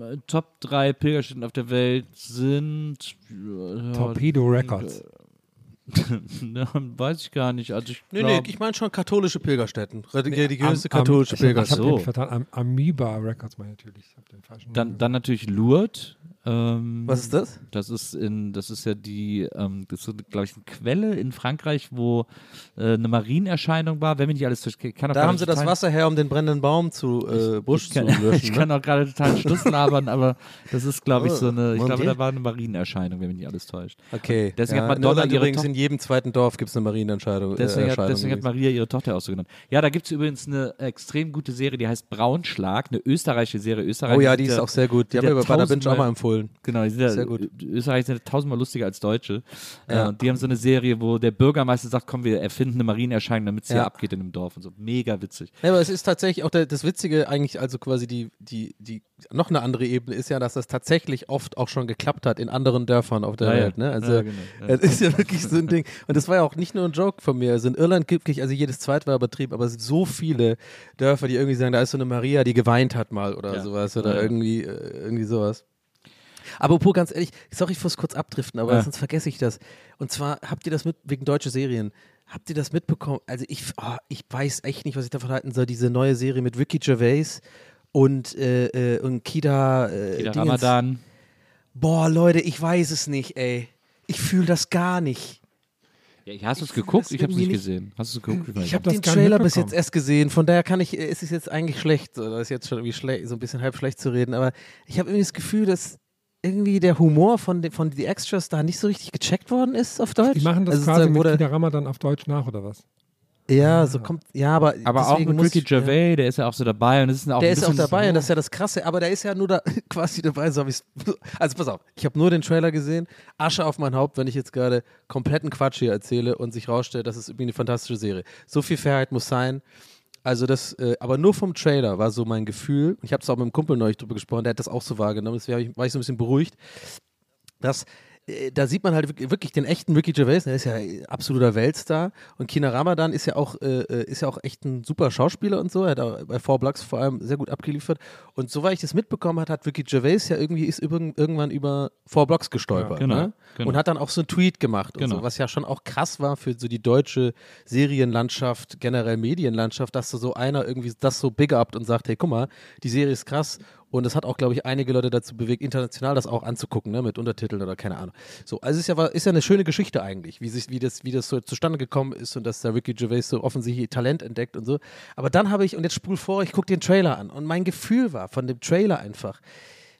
äh, Top 3 Pilgerstätten auf der Welt sind äh, Torpedo Records. ja, weiß ich gar nicht. Also ich Nee, glaub, nee, ich meine schon katholische Pilgerstätten. Religiöse Am- am- katholische ich hab- Ich Pilgerstätten. habe so. den vertan. Am, Amoeba Records meine ich natürlich. Ich habe den falschen dann, dann natürlich Lourdes. Ähm, Was ist das? Das ist in, das ist ja die, ähm, das ist, glaube ich, eine Quelle in Frankreich, wo äh, eine Marienerscheinung war. Wenn mich nicht alles täuscht, kann Da haben sie das Wasser her, um den brennenden Baum zu äh, Busch Ich kann, zu löschen. ich ne? kann auch gerade total Schluss labern, aber das ist, glaube ich, so eine, ich glaube, da war eine Marienerscheinung, wenn mich nicht alles täuscht. Okay. Deswegen ja, hat in Madonna Irland ihre übrigens Tochter- in jedem zweiten Dorf gibt es eine Marienentscheidung. Deswegen, äh, hat, deswegen hat. Maria ihre Tochter auch so genannt. Ja, da gibt es übrigens eine extrem gute Serie, die heißt Braunschlag, eine österreichische Serie. Österreich Oh ja, die ist auch sehr gut. Die haben wir bei Bada Binge auch mal empfohlen. Genau, die sind ja, Sehr gut. Österreicher sind ja tausendmal lustiger als Deutsche. Ja. Äh, und die haben so eine Serie, wo der Bürgermeister sagt, komm, wir erfinden eine Marienerscheinung, damit es Ja. hier abgeht in dem Dorf und so. Mega witzig. Ja, aber es ist tatsächlich auch der, das Witzige, eigentlich, also quasi die, die, die, noch eine andere Ebene ist ja, dass das tatsächlich oft auch schon geklappt hat in anderen Dörfern auf der Ja, ja. Welt. Ne? Also, Ja, genau. Ja. es ist ja wirklich so ein Ding. Und das war ja auch nicht nur ein Joke von mir. Also in Irland gibt es, also jedes übertrieben, aber es sind so viele Dörfer, die irgendwie sagen, da ist so eine Maria, die geweint hat mal oder Ja. sowas oder Ja, ja. irgendwie, äh, irgendwie sowas. Aber Apropos, ganz ehrlich, sorry fürs kurz abdriften, aber Ja. sonst vergesse ich das. Und zwar habt ihr das mit, wegen deutsche Serien, habt ihr das mitbekommen? Also ich, oh, ich weiß echt nicht, was ich davon halten soll. Diese neue Serie mit Ricky Gervais und, äh, äh, und Kida, äh, Dingens. Ramadan. Boah, Leute, ich weiß es nicht, ey. Ich fühle das gar nicht. Ja, hast du es Ich geguckt? Ich habe es nicht gesehen. Hast du es geguckt? Ich hab habe den Trailer bis jetzt erst gesehen, von daher kann ich, es ist jetzt eigentlich schlecht, so, das ist jetzt schon irgendwie schlecht, so ein bisschen halb schlecht zu reden, aber ich habe irgendwie das Gefühl, dass irgendwie der Humor von, von The Extras da nicht so richtig gecheckt worden ist auf Deutsch. Die machen das Also quasi mit wo der- Kida Ramadan auf Deutsch nach, oder was? Ja, so kommt, ja, aber Aber auch mit Ricky ich- ja. Gervais, der ist ja auch so dabei und es ist auch Der ein ist auch dabei so, und das ist ja das Krasse, aber der ist ja nur da quasi dabei, so habe ich Also pass auf, ich habe nur den Trailer gesehen, Asche auf mein Haupt, wenn ich jetzt gerade kompletten Quatsch hier erzähle und sich rausstellt, das ist irgendwie eine fantastische Serie. So viel Fairheit muss sein. Also das, äh, aber nur vom Trailer war so mein Gefühl. Ich habe es auch mit einem Kumpel neulich drüber gesprochen, der hat das auch so wahrgenommen, deswegen ich, war ich so ein bisschen beruhigt, dass da sieht man halt wirklich- den echten Ricky Gervais, der ist ja äh, absoluter Weltstar und Kina Ramadan ist ja auch äh, äh, ist ja auch echt ein super Schauspieler und so, er hat auch bei Four Blocks vor allem sehr gut abgeliefert und soweit ich das mitbekommen hat, hat Ricky Gervais ja irgendwie ist irgendwann über Four Blocks gestolpert, Ja, genau, ne? genau. und hat dann auch so einen Tweet gemacht Genau. so, was ja schon auch krass war für so die deutsche Serienlandschaft, generell Medienlandschaft, dass so einer irgendwie das so big upt und sagt, hey, guck mal, die Serie ist krass Und es hat auch, glaube ich, einige Leute dazu bewegt, international das auch anzugucken, ne, mit Untertiteln oder keine Ahnung. So, also es ist ja, ist ja eine schöne Geschichte eigentlich, wie, sich, wie, das, wie das so zustande gekommen ist und dass da Ricky Gervais so offensichtlich Talent entdeckt und so. Aber dann habe ich, und jetzt spul vor, ich gucke den Trailer an und mein Gefühl war von dem Trailer einfach,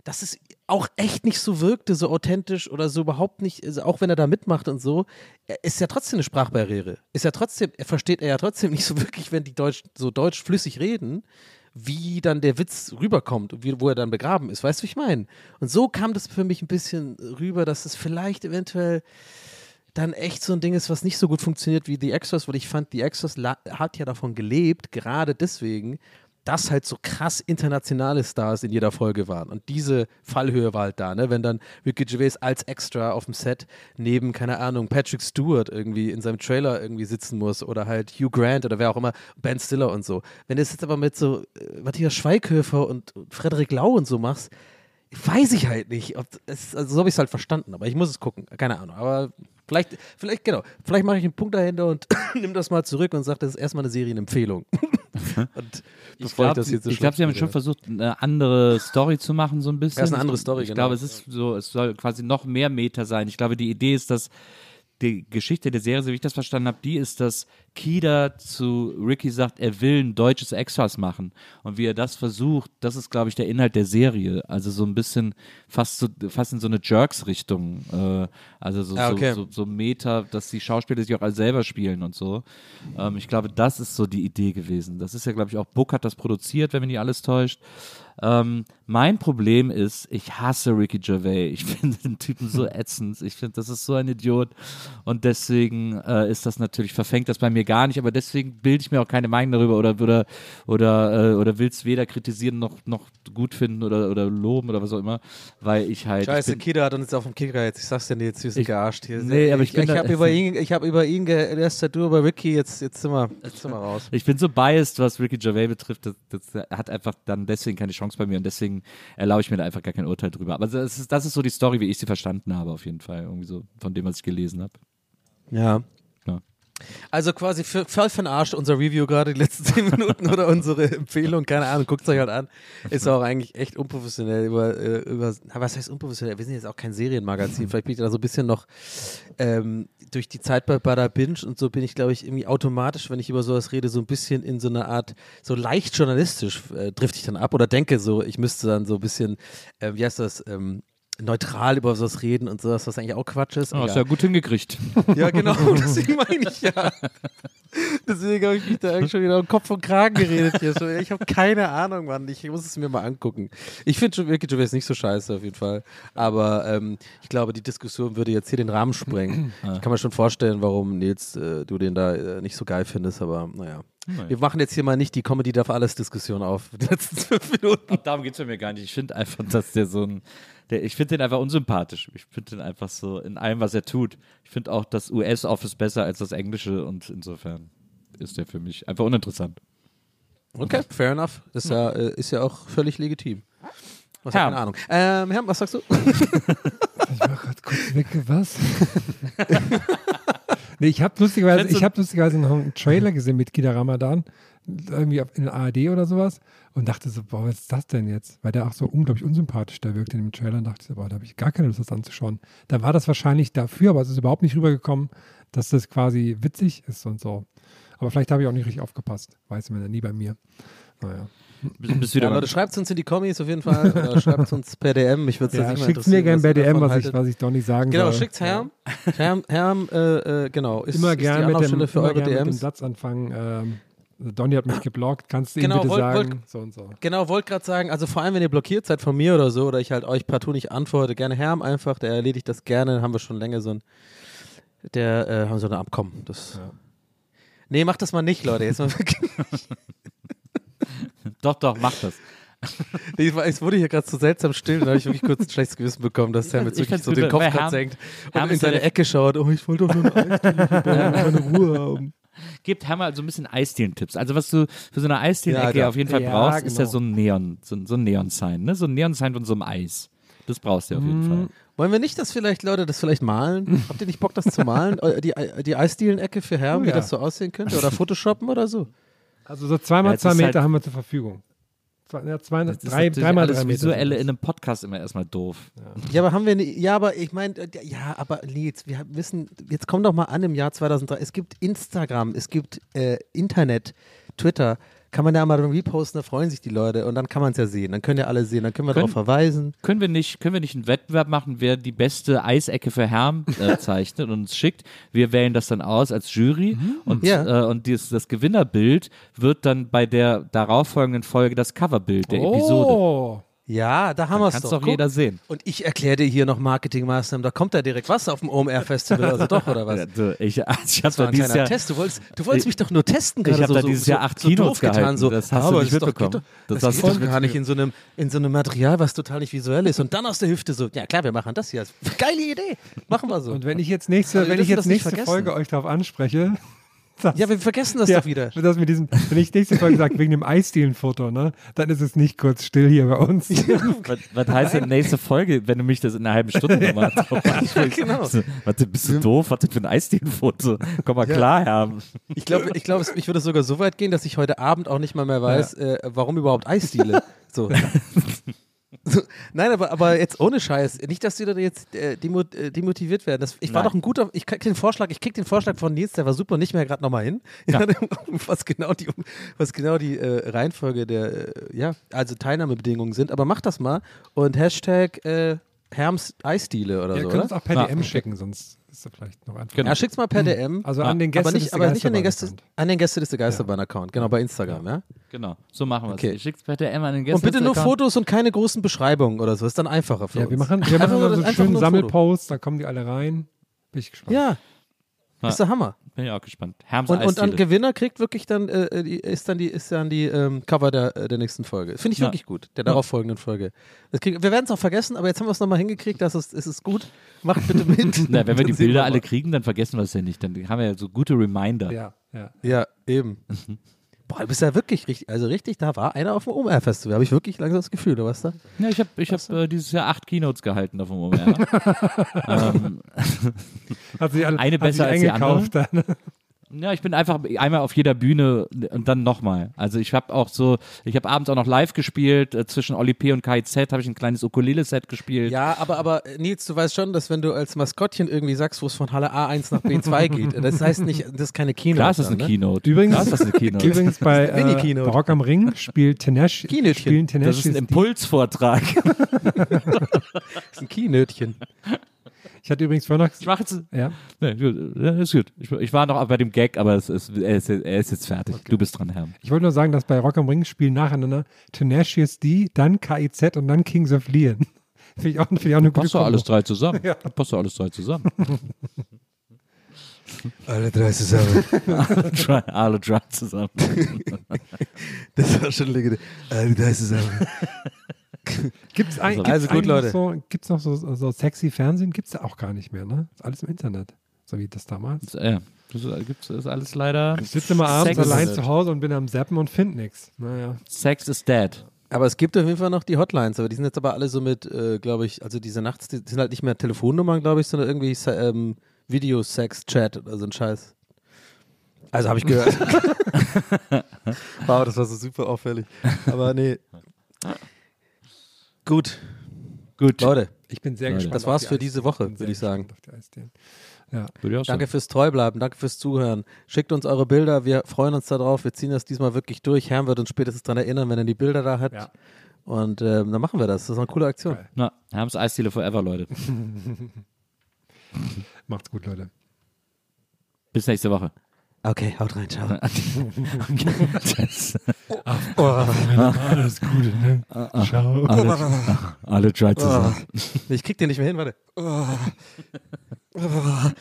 dass es auch echt nicht so wirkte, so authentisch oder so überhaupt nicht, also auch wenn er da mitmacht und so, ist ja trotzdem eine Sprachbarriere. Ist ja trotzdem, er versteht er ja trotzdem nicht so wirklich, wenn die Deutsch, so deutsch flüssig reden wie dann der Witz rüberkommt und wie, wo er dann begraben ist. Weißt du, wie ich meine? Und so kam das für mich ein bisschen rüber, dass es vielleicht eventuell dann echt so ein Ding ist, was nicht so gut funktioniert wie The Extras, weil ich fand, The Extras hat ja davon gelebt, gerade deswegen, dass halt so krass internationale Stars in jeder Folge waren. Und diese Fallhöhe war halt da, ne? Wenn dann Ricky Gervais als Extra auf dem Set neben, keine Ahnung, Patrick Stewart irgendwie in seinem Trailer irgendwie sitzen muss oder halt Hugh Grant oder wer auch immer, Ben Stiller und so. Wenn du es jetzt aber mit so äh, Matthias Schweighöfer und Frederik Lau und so machst, weiß ich halt nicht. Es, also so habe ich es halt verstanden, aber ich muss es gucken. Keine Ahnung. Aber vielleicht, vielleicht, genau, vielleicht mache ich einen Punkt dahinter und nimm das mal zurück und sage, das ist erstmal eine Serienempfehlung. und ich glaube, so glaub, sie haben schon versucht, eine andere Story zu machen, so ein bisschen. Das ist eine andere Story, ich, ich genau. glaube, es ist so, es soll quasi noch mehr Meter sein. Ich glaube, die Idee ist, dass die Geschichte der Serie, so wie ich das verstanden habe, die ist, dass Kida zu Ricky sagt, er will ein deutsches Extras machen. Und wie er das versucht, das ist, glaube ich, der Inhalt der Serie. Also so ein bisschen fast, so, fast in so eine Jerks-Richtung. Äh, also so, ah, okay. so, so, so Meta, dass die Schauspieler sich auch alle selber spielen und so. Ähm, ich glaube, das ist so die Idee gewesen. Das ist ja, glaube ich, auch Book hat das produziert, wenn mich nicht alles täuscht. Ähm, mein Problem ist, ich hasse Ricky Gervais. Ich finde den Typen so ätzend. Ich finde, das ist so ein Idiot. Und deswegen äh, ist das natürlich, verfängt das bei mir gar nicht. Aber deswegen bilde ich mir auch keine Meinung darüber oder, oder, oder, äh, oder will es weder kritisieren noch, noch gut finden oder, oder loben oder was auch immer. Weil ich halt. Scheiße, Kida hat uns jetzt auf dem Kicker jetzt. Ich sag's dir nicht, jetzt wir gearscht hier. Nee, aber ich, ich, ich habe über ihn, ich habe über ihn gelästert, du über Ricky, jetzt, jetzt, sind wir, jetzt sind wir raus. Ich bin so biased, was Ricky Gervais betrifft. Das, das hat einfach dann deswegen keine Chance bei mir und deswegen erlaube ich mir da einfach gar kein Urteil drüber. Aber das ist, das ist so die Story, wie ich sie verstanden habe, auf jeden Fall. Irgendwie so von dem, was ich gelesen habe. Ja. Also quasi für, voll von Arsch unser Review gerade die letzten zehn Minuten oder unsere Empfehlung, keine Ahnung, guckt es euch halt an. Ist auch eigentlich echt unprofessionell über, äh, über, was heißt unprofessionell? Wir sind jetzt auch kein Serienmagazin, vielleicht bin ich da so ein bisschen noch ähm, durch die Zeit bei Bada Binge und so bin ich, glaube ich, irgendwie automatisch, wenn ich über sowas rede, so ein bisschen in so eine Art, so leicht journalistisch äh, drifte ich dann ab oder denke so, ich müsste dann so ein bisschen, äh, wie heißt das, ähm, neutral über sowas reden und sowas, was eigentlich auch Quatsch ist. Oh, ist ja gut hingekriegt. Ja, genau, deswegen meine ich ja. Deswegen habe ich mich da eigentlich schon wieder um Kopf und Kragen geredet hier. Ich habe keine Ahnung, Mann. Ich muss es mir mal angucken. Ich finde Ricky Gervais nicht so scheiße auf jeden Fall. Aber ähm, ich glaube, die Diskussion würde jetzt hier den Rahmen sprengen. Ich kann mir schon vorstellen, warum Nils, äh, du den da äh, nicht so geil findest, aber naja. Nein. Wir machen jetzt hier mal nicht die Comedy darf alles Diskussion auf. Die letzten fünf Minuten. Ach, darum geht es mir gar nicht. Ich finde einfach, dass der so ein der, ich finde den einfach unsympathisch. Ich finde den einfach so in allem, was er tut. Ich finde auch das US-Office besser als das Englische und insofern ist der für mich einfach uninteressant. Okay, fair enough. Das ist ja, äh, ist ja auch völlig legitim. Was Herr. keine Ahnung. Ähm, Herr, was sagst du? ich war gerade kurz weg, was? nee, ich habe lustigerweise, ich hab lustigerweise noch einen Trailer gesehen mit Kida Ramadan, irgendwie in der ARD oder sowas und dachte so, boah, was ist das denn jetzt? Weil der auch so unglaublich unsympathisch da wirkt in dem Trailer und dachte ich so, boah, da habe ich gar keine Lust, das anzuschauen. Da war das wahrscheinlich dafür, aber es ist überhaupt nicht rübergekommen, dass das quasi witzig ist und so. Aber vielleicht habe ich auch nicht richtig aufgepasst. Weiß man ja nie bei mir. Naja. Bist wieder ja, Leute, schreibt es uns in die Kommis auf jeden Fall. Oder schreibt es uns per DM. Ich würde es ja, Schickt mir gerne per DM, was ich, was ich doch nicht sagen genau, soll. Genau, schickt Herm. Herm, Herm äh, äh, genau. Ist, immer gerne mit, dem, für immer eure DMs. mit dem Satz anfangen. Ähm, Donny hat mich geblockt, kannst du genau, ihm bitte wollt, sagen? Wollt, so und so. Genau, wollte gerade sagen, also vor allem, wenn ihr blockiert seid von mir oder so, oder ich halt euch partout nicht antworte, gerne Herm einfach, der erledigt das gerne, haben wir schon länger so ein, der, äh, haben so ein Abkommen. Das, ja. Nee, macht das mal nicht, Leute, jetzt mal wirklich. doch, doch, macht das. Nee, es wurde hier gerade so seltsam still, da habe ich wirklich kurz ein schlechtes Gewissen bekommen, dass Sam jetzt wirklich so den Kopf gerade senkt und in seine Ecke schaut. Oh, ich wollte doch nur eine Eisdiele, Ruhe haben. Gebt Hammer so ein bisschen Eisdielen-Tipps. Also was du für so eine Eisdielen-Ecke ja, auf jeden Fall ja, brauchst, genau. ist ja genau. so ein Neon, so, so ein Neon-Sign, ne? So ein Neon-Sign von so einem Eis. Das brauchst du auf jeden hm. Fall. Wollen wir nicht das vielleicht, Leute, das vielleicht malen? Habt ihr nicht Bock, das zu malen? Die, die Eisdielen-Ecke für Herren, oh, ja. wie das so aussehen könnte? Oder Photoshoppen oder so? Also so zweimal ja, zwei Meter halt haben wir zur Verfügung. Zwei, ja, zwei, Das ist drei, natürlich dreimal alles drei Meter. Visuelle in einem Podcast immer erstmal doof. Ja, aber haben wir nicht, ja, aber ich meine, ja, aber Nils, wir wissen, jetzt komm doch mal an im Jahr 2003, es gibt Instagram, es gibt äh, Internet, Twitter, kann man ja mal reposten, da freuen sich die Leute und dann kann man es ja sehen, dann können ja alle sehen, dann können wir darauf verweisen. Können wir nicht, können wir nicht einen Wettbewerb machen, wer die beste Eisecke für Herm äh, zeichnet und uns schickt? Wir wählen das dann aus als Jury und, Ja. äh, und dieses, das Gewinnerbild wird dann bei der darauffolgenden Folge das Coverbild der Episode. Ja, da haben wir es Kannst doch. doch Guck. jeder sehen. Und ich erkläre dir hier noch Marketingmaßnahmen, da kommt da direkt was auf dem OMR-Festival, also doch, oder was? Also ich also ich habe da ein dieses kleiner Jahr, Test. Du wolltest, du wolltest mich doch nur testen ich gerade. habe so, da dieses so, Jahr acht so Keynotes doof getan. gehalten. So. Das hast du aber nicht das doch- mitbekommen. Doch, Das das, hast geht du doch nicht gar nicht in so, einem, in so einem Material, was total nicht visuell ist. Und dann aus der Hüfte so, ja klar, wir machen das hier. Geile Idee. Machen wir so. und wenn ich jetzt nächste, wir wenn ich jetzt nicht nächste. Folge euch darauf anspreche, das, ja, wir vergessen das ja, doch wieder. Das mit diesem, wenn ich nächste Folge sage, wegen dem Eisdielen-Foto, ne, dann ist es nicht kurz still hier bei uns. was, was heißt denn nächste Folge, wenn du mich das in einer halben Stunde nochmal drauf ansprichst? genau. Warte, bist du doof? Was denn für ein Eisdienfoto? Komm mal klar, Herm. Ich glaube, ich, glaub, ich würde sogar so weit gehen, dass ich heute Abend auch nicht mal mehr weiß, äh, warum überhaupt Eisdiele. So. Nein, aber, aber jetzt ohne Scheiß. Nicht, dass die da jetzt äh, demo, äh, demotiviert werden. Das, ich war Nein. doch ein guter. Ich krieg den Vorschlag, ich krieg den Vorschlag von Nils, der war super, nicht mehr gerade nochmal hin. Ja. was genau die, was genau die äh, Reihenfolge der, äh, ja, also Teilnahmebedingungen sind. Aber mach das mal und Hashtag äh, Herms Eisdiele oder Ihr so, könnt oder? uns auch per Ja, DM okay. schicken, sonst ist das vielleicht noch einfach. Genau. Ja, schick's mal per DM. Also Ja, an den Gästen aber nicht, aber nicht an den Gäste, an den Gäste des Geisterbahn-Account, genau, bei Instagram, ja? Genau, so machen wir es. Okay. Ich schick's per DM an den Gästen. Und bitte nur Account. Fotos und keine großen Beschreibungen oder so. Ist dann einfacher für Ja, uns. wir machen, wir machen so einen schönen. Sammelpost, da kommen die alle rein. Bin ich gespannt. Ja. Ja. Ist der Hammer. Bin ich auch gespannt. Herms Und, und dann Eisdiele. Gewinner kriegt wirklich dann, äh, die, ist dann die, ist dann die ähm, Cover der, äh, der nächsten Folge. Finde ich Ja. wirklich gut, der darauf folgenden Folge. Das krieg, wir werden es auch vergessen, aber jetzt haben wir es nochmal hingekriegt, dass es, es ist gut. Macht bitte mit. Na, wenn wir die Bilder mal. alle kriegen, dann vergessen wir es ja nicht. Dann haben wir ja so gute Reminder. Ja, ja. Ja, eben. Boah, du bist ja wirklich richtig, also richtig, da war einer auf dem OMR-Festival. Habe ich wirklich langsam das Gefühl, du warst da? Ja, ich habe ich hab, äh, dieses Jahr acht Keynotes gehalten auf dem OMR. ähm, Hat sie alle, Eine hat besser sie als die eingekauft dann. Ja, ich bin einfach einmal auf jeder Bühne und dann nochmal. Also ich habe auch so, ich habe abends auch noch live gespielt. Äh, zwischen Oli P. und KIZ habe ich ein kleines Ukulele-Set gespielt. Ja, aber, aber äh, Nils, du weißt schon, dass wenn du als Maskottchen irgendwie sagst, wo es von Halle A1 nach B2 geht, das heißt nicht, das ist keine Keynote. Klar ist das eine ne? Keynote. Übrigens- Klar ist das eine Keynote. Übrigens bei, äh, Rock am Ring spielt Tenash, Kinötchen. spielen das Tenacious ist ein. Impulsvortrag. Das ist ein Keynötchen. Ich hatte übrigens vorhin noch. Ich mache jetzt. Ja, Nee, gut, ja, ist gut. Ich, ich war noch bei dem Gag, aber es ist, er, ist, er ist jetzt fertig. Du bist dran, Herr. ich wollte nur sagen, dass bei Rock am Ring spielen nacheinander Tenacious D, dann KIZ und dann Kings of Leon. Finde ich, auch- find ich auch eine gute Passt doch alles drei zusammen. Passt doch alles drei zusammen. Alle drei zusammen. Try, alle drei zusammen. Das war schon legendär. Alle drei zusammen. Gibt's ein, Also- gibt's Also gut, Leute. Noch so, gibt's noch so, so sexy Fernsehen? Gibt es ja auch gar nicht mehr, ne? Ist alles im Internet. So wie das damals. Das, äh, das ist, gibt's, ist alles leider. Ich sitze immer abends Sex allein ist- zu Hause und bin am Zappen und finde nichts. Naja. Sex is dead. Aber es gibt auf jeden Fall noch die Hotlines, aber die sind jetzt aber alle so mit, äh, glaube ich, also diese Nachts, die sind halt nicht mehr Telefonnummern, glaube ich, sondern irgendwie ähm, Video-Sex-Chat oder so ein Scheiß. Also habe ich gehört. wow, das war so super auffällig. Aber nee. Gut, Gut. Leute, Ich bin sehr Leute. gespannt. Das war's die für diese. Woche, würde ich sagen. Ja. Danke sagen. fürs Treubleiben, danke fürs Zuhören. Schickt uns eure Bilder, wir freuen uns darauf. Wir ziehen das diesmal wirklich durch. Herrn wird uns spätestens daran erinnern, wenn er die Bilder da hat. Ja. Und ähm, dann machen wir das. Das ist eine coole Aktion. Geil. Na, Herms Eisdiele forever, Leute. Macht's gut, Leute. Bis nächste Woche. Okay, haut rein, ciao. das, oh, oh, alles Gute, ne? Ciao. Alle, alle try to Ich krieg den nicht mehr hin, warte.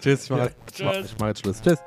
Tschüss, ich mach, ja. Tschüss. Ich mach jetzt Schluss. Tschüss.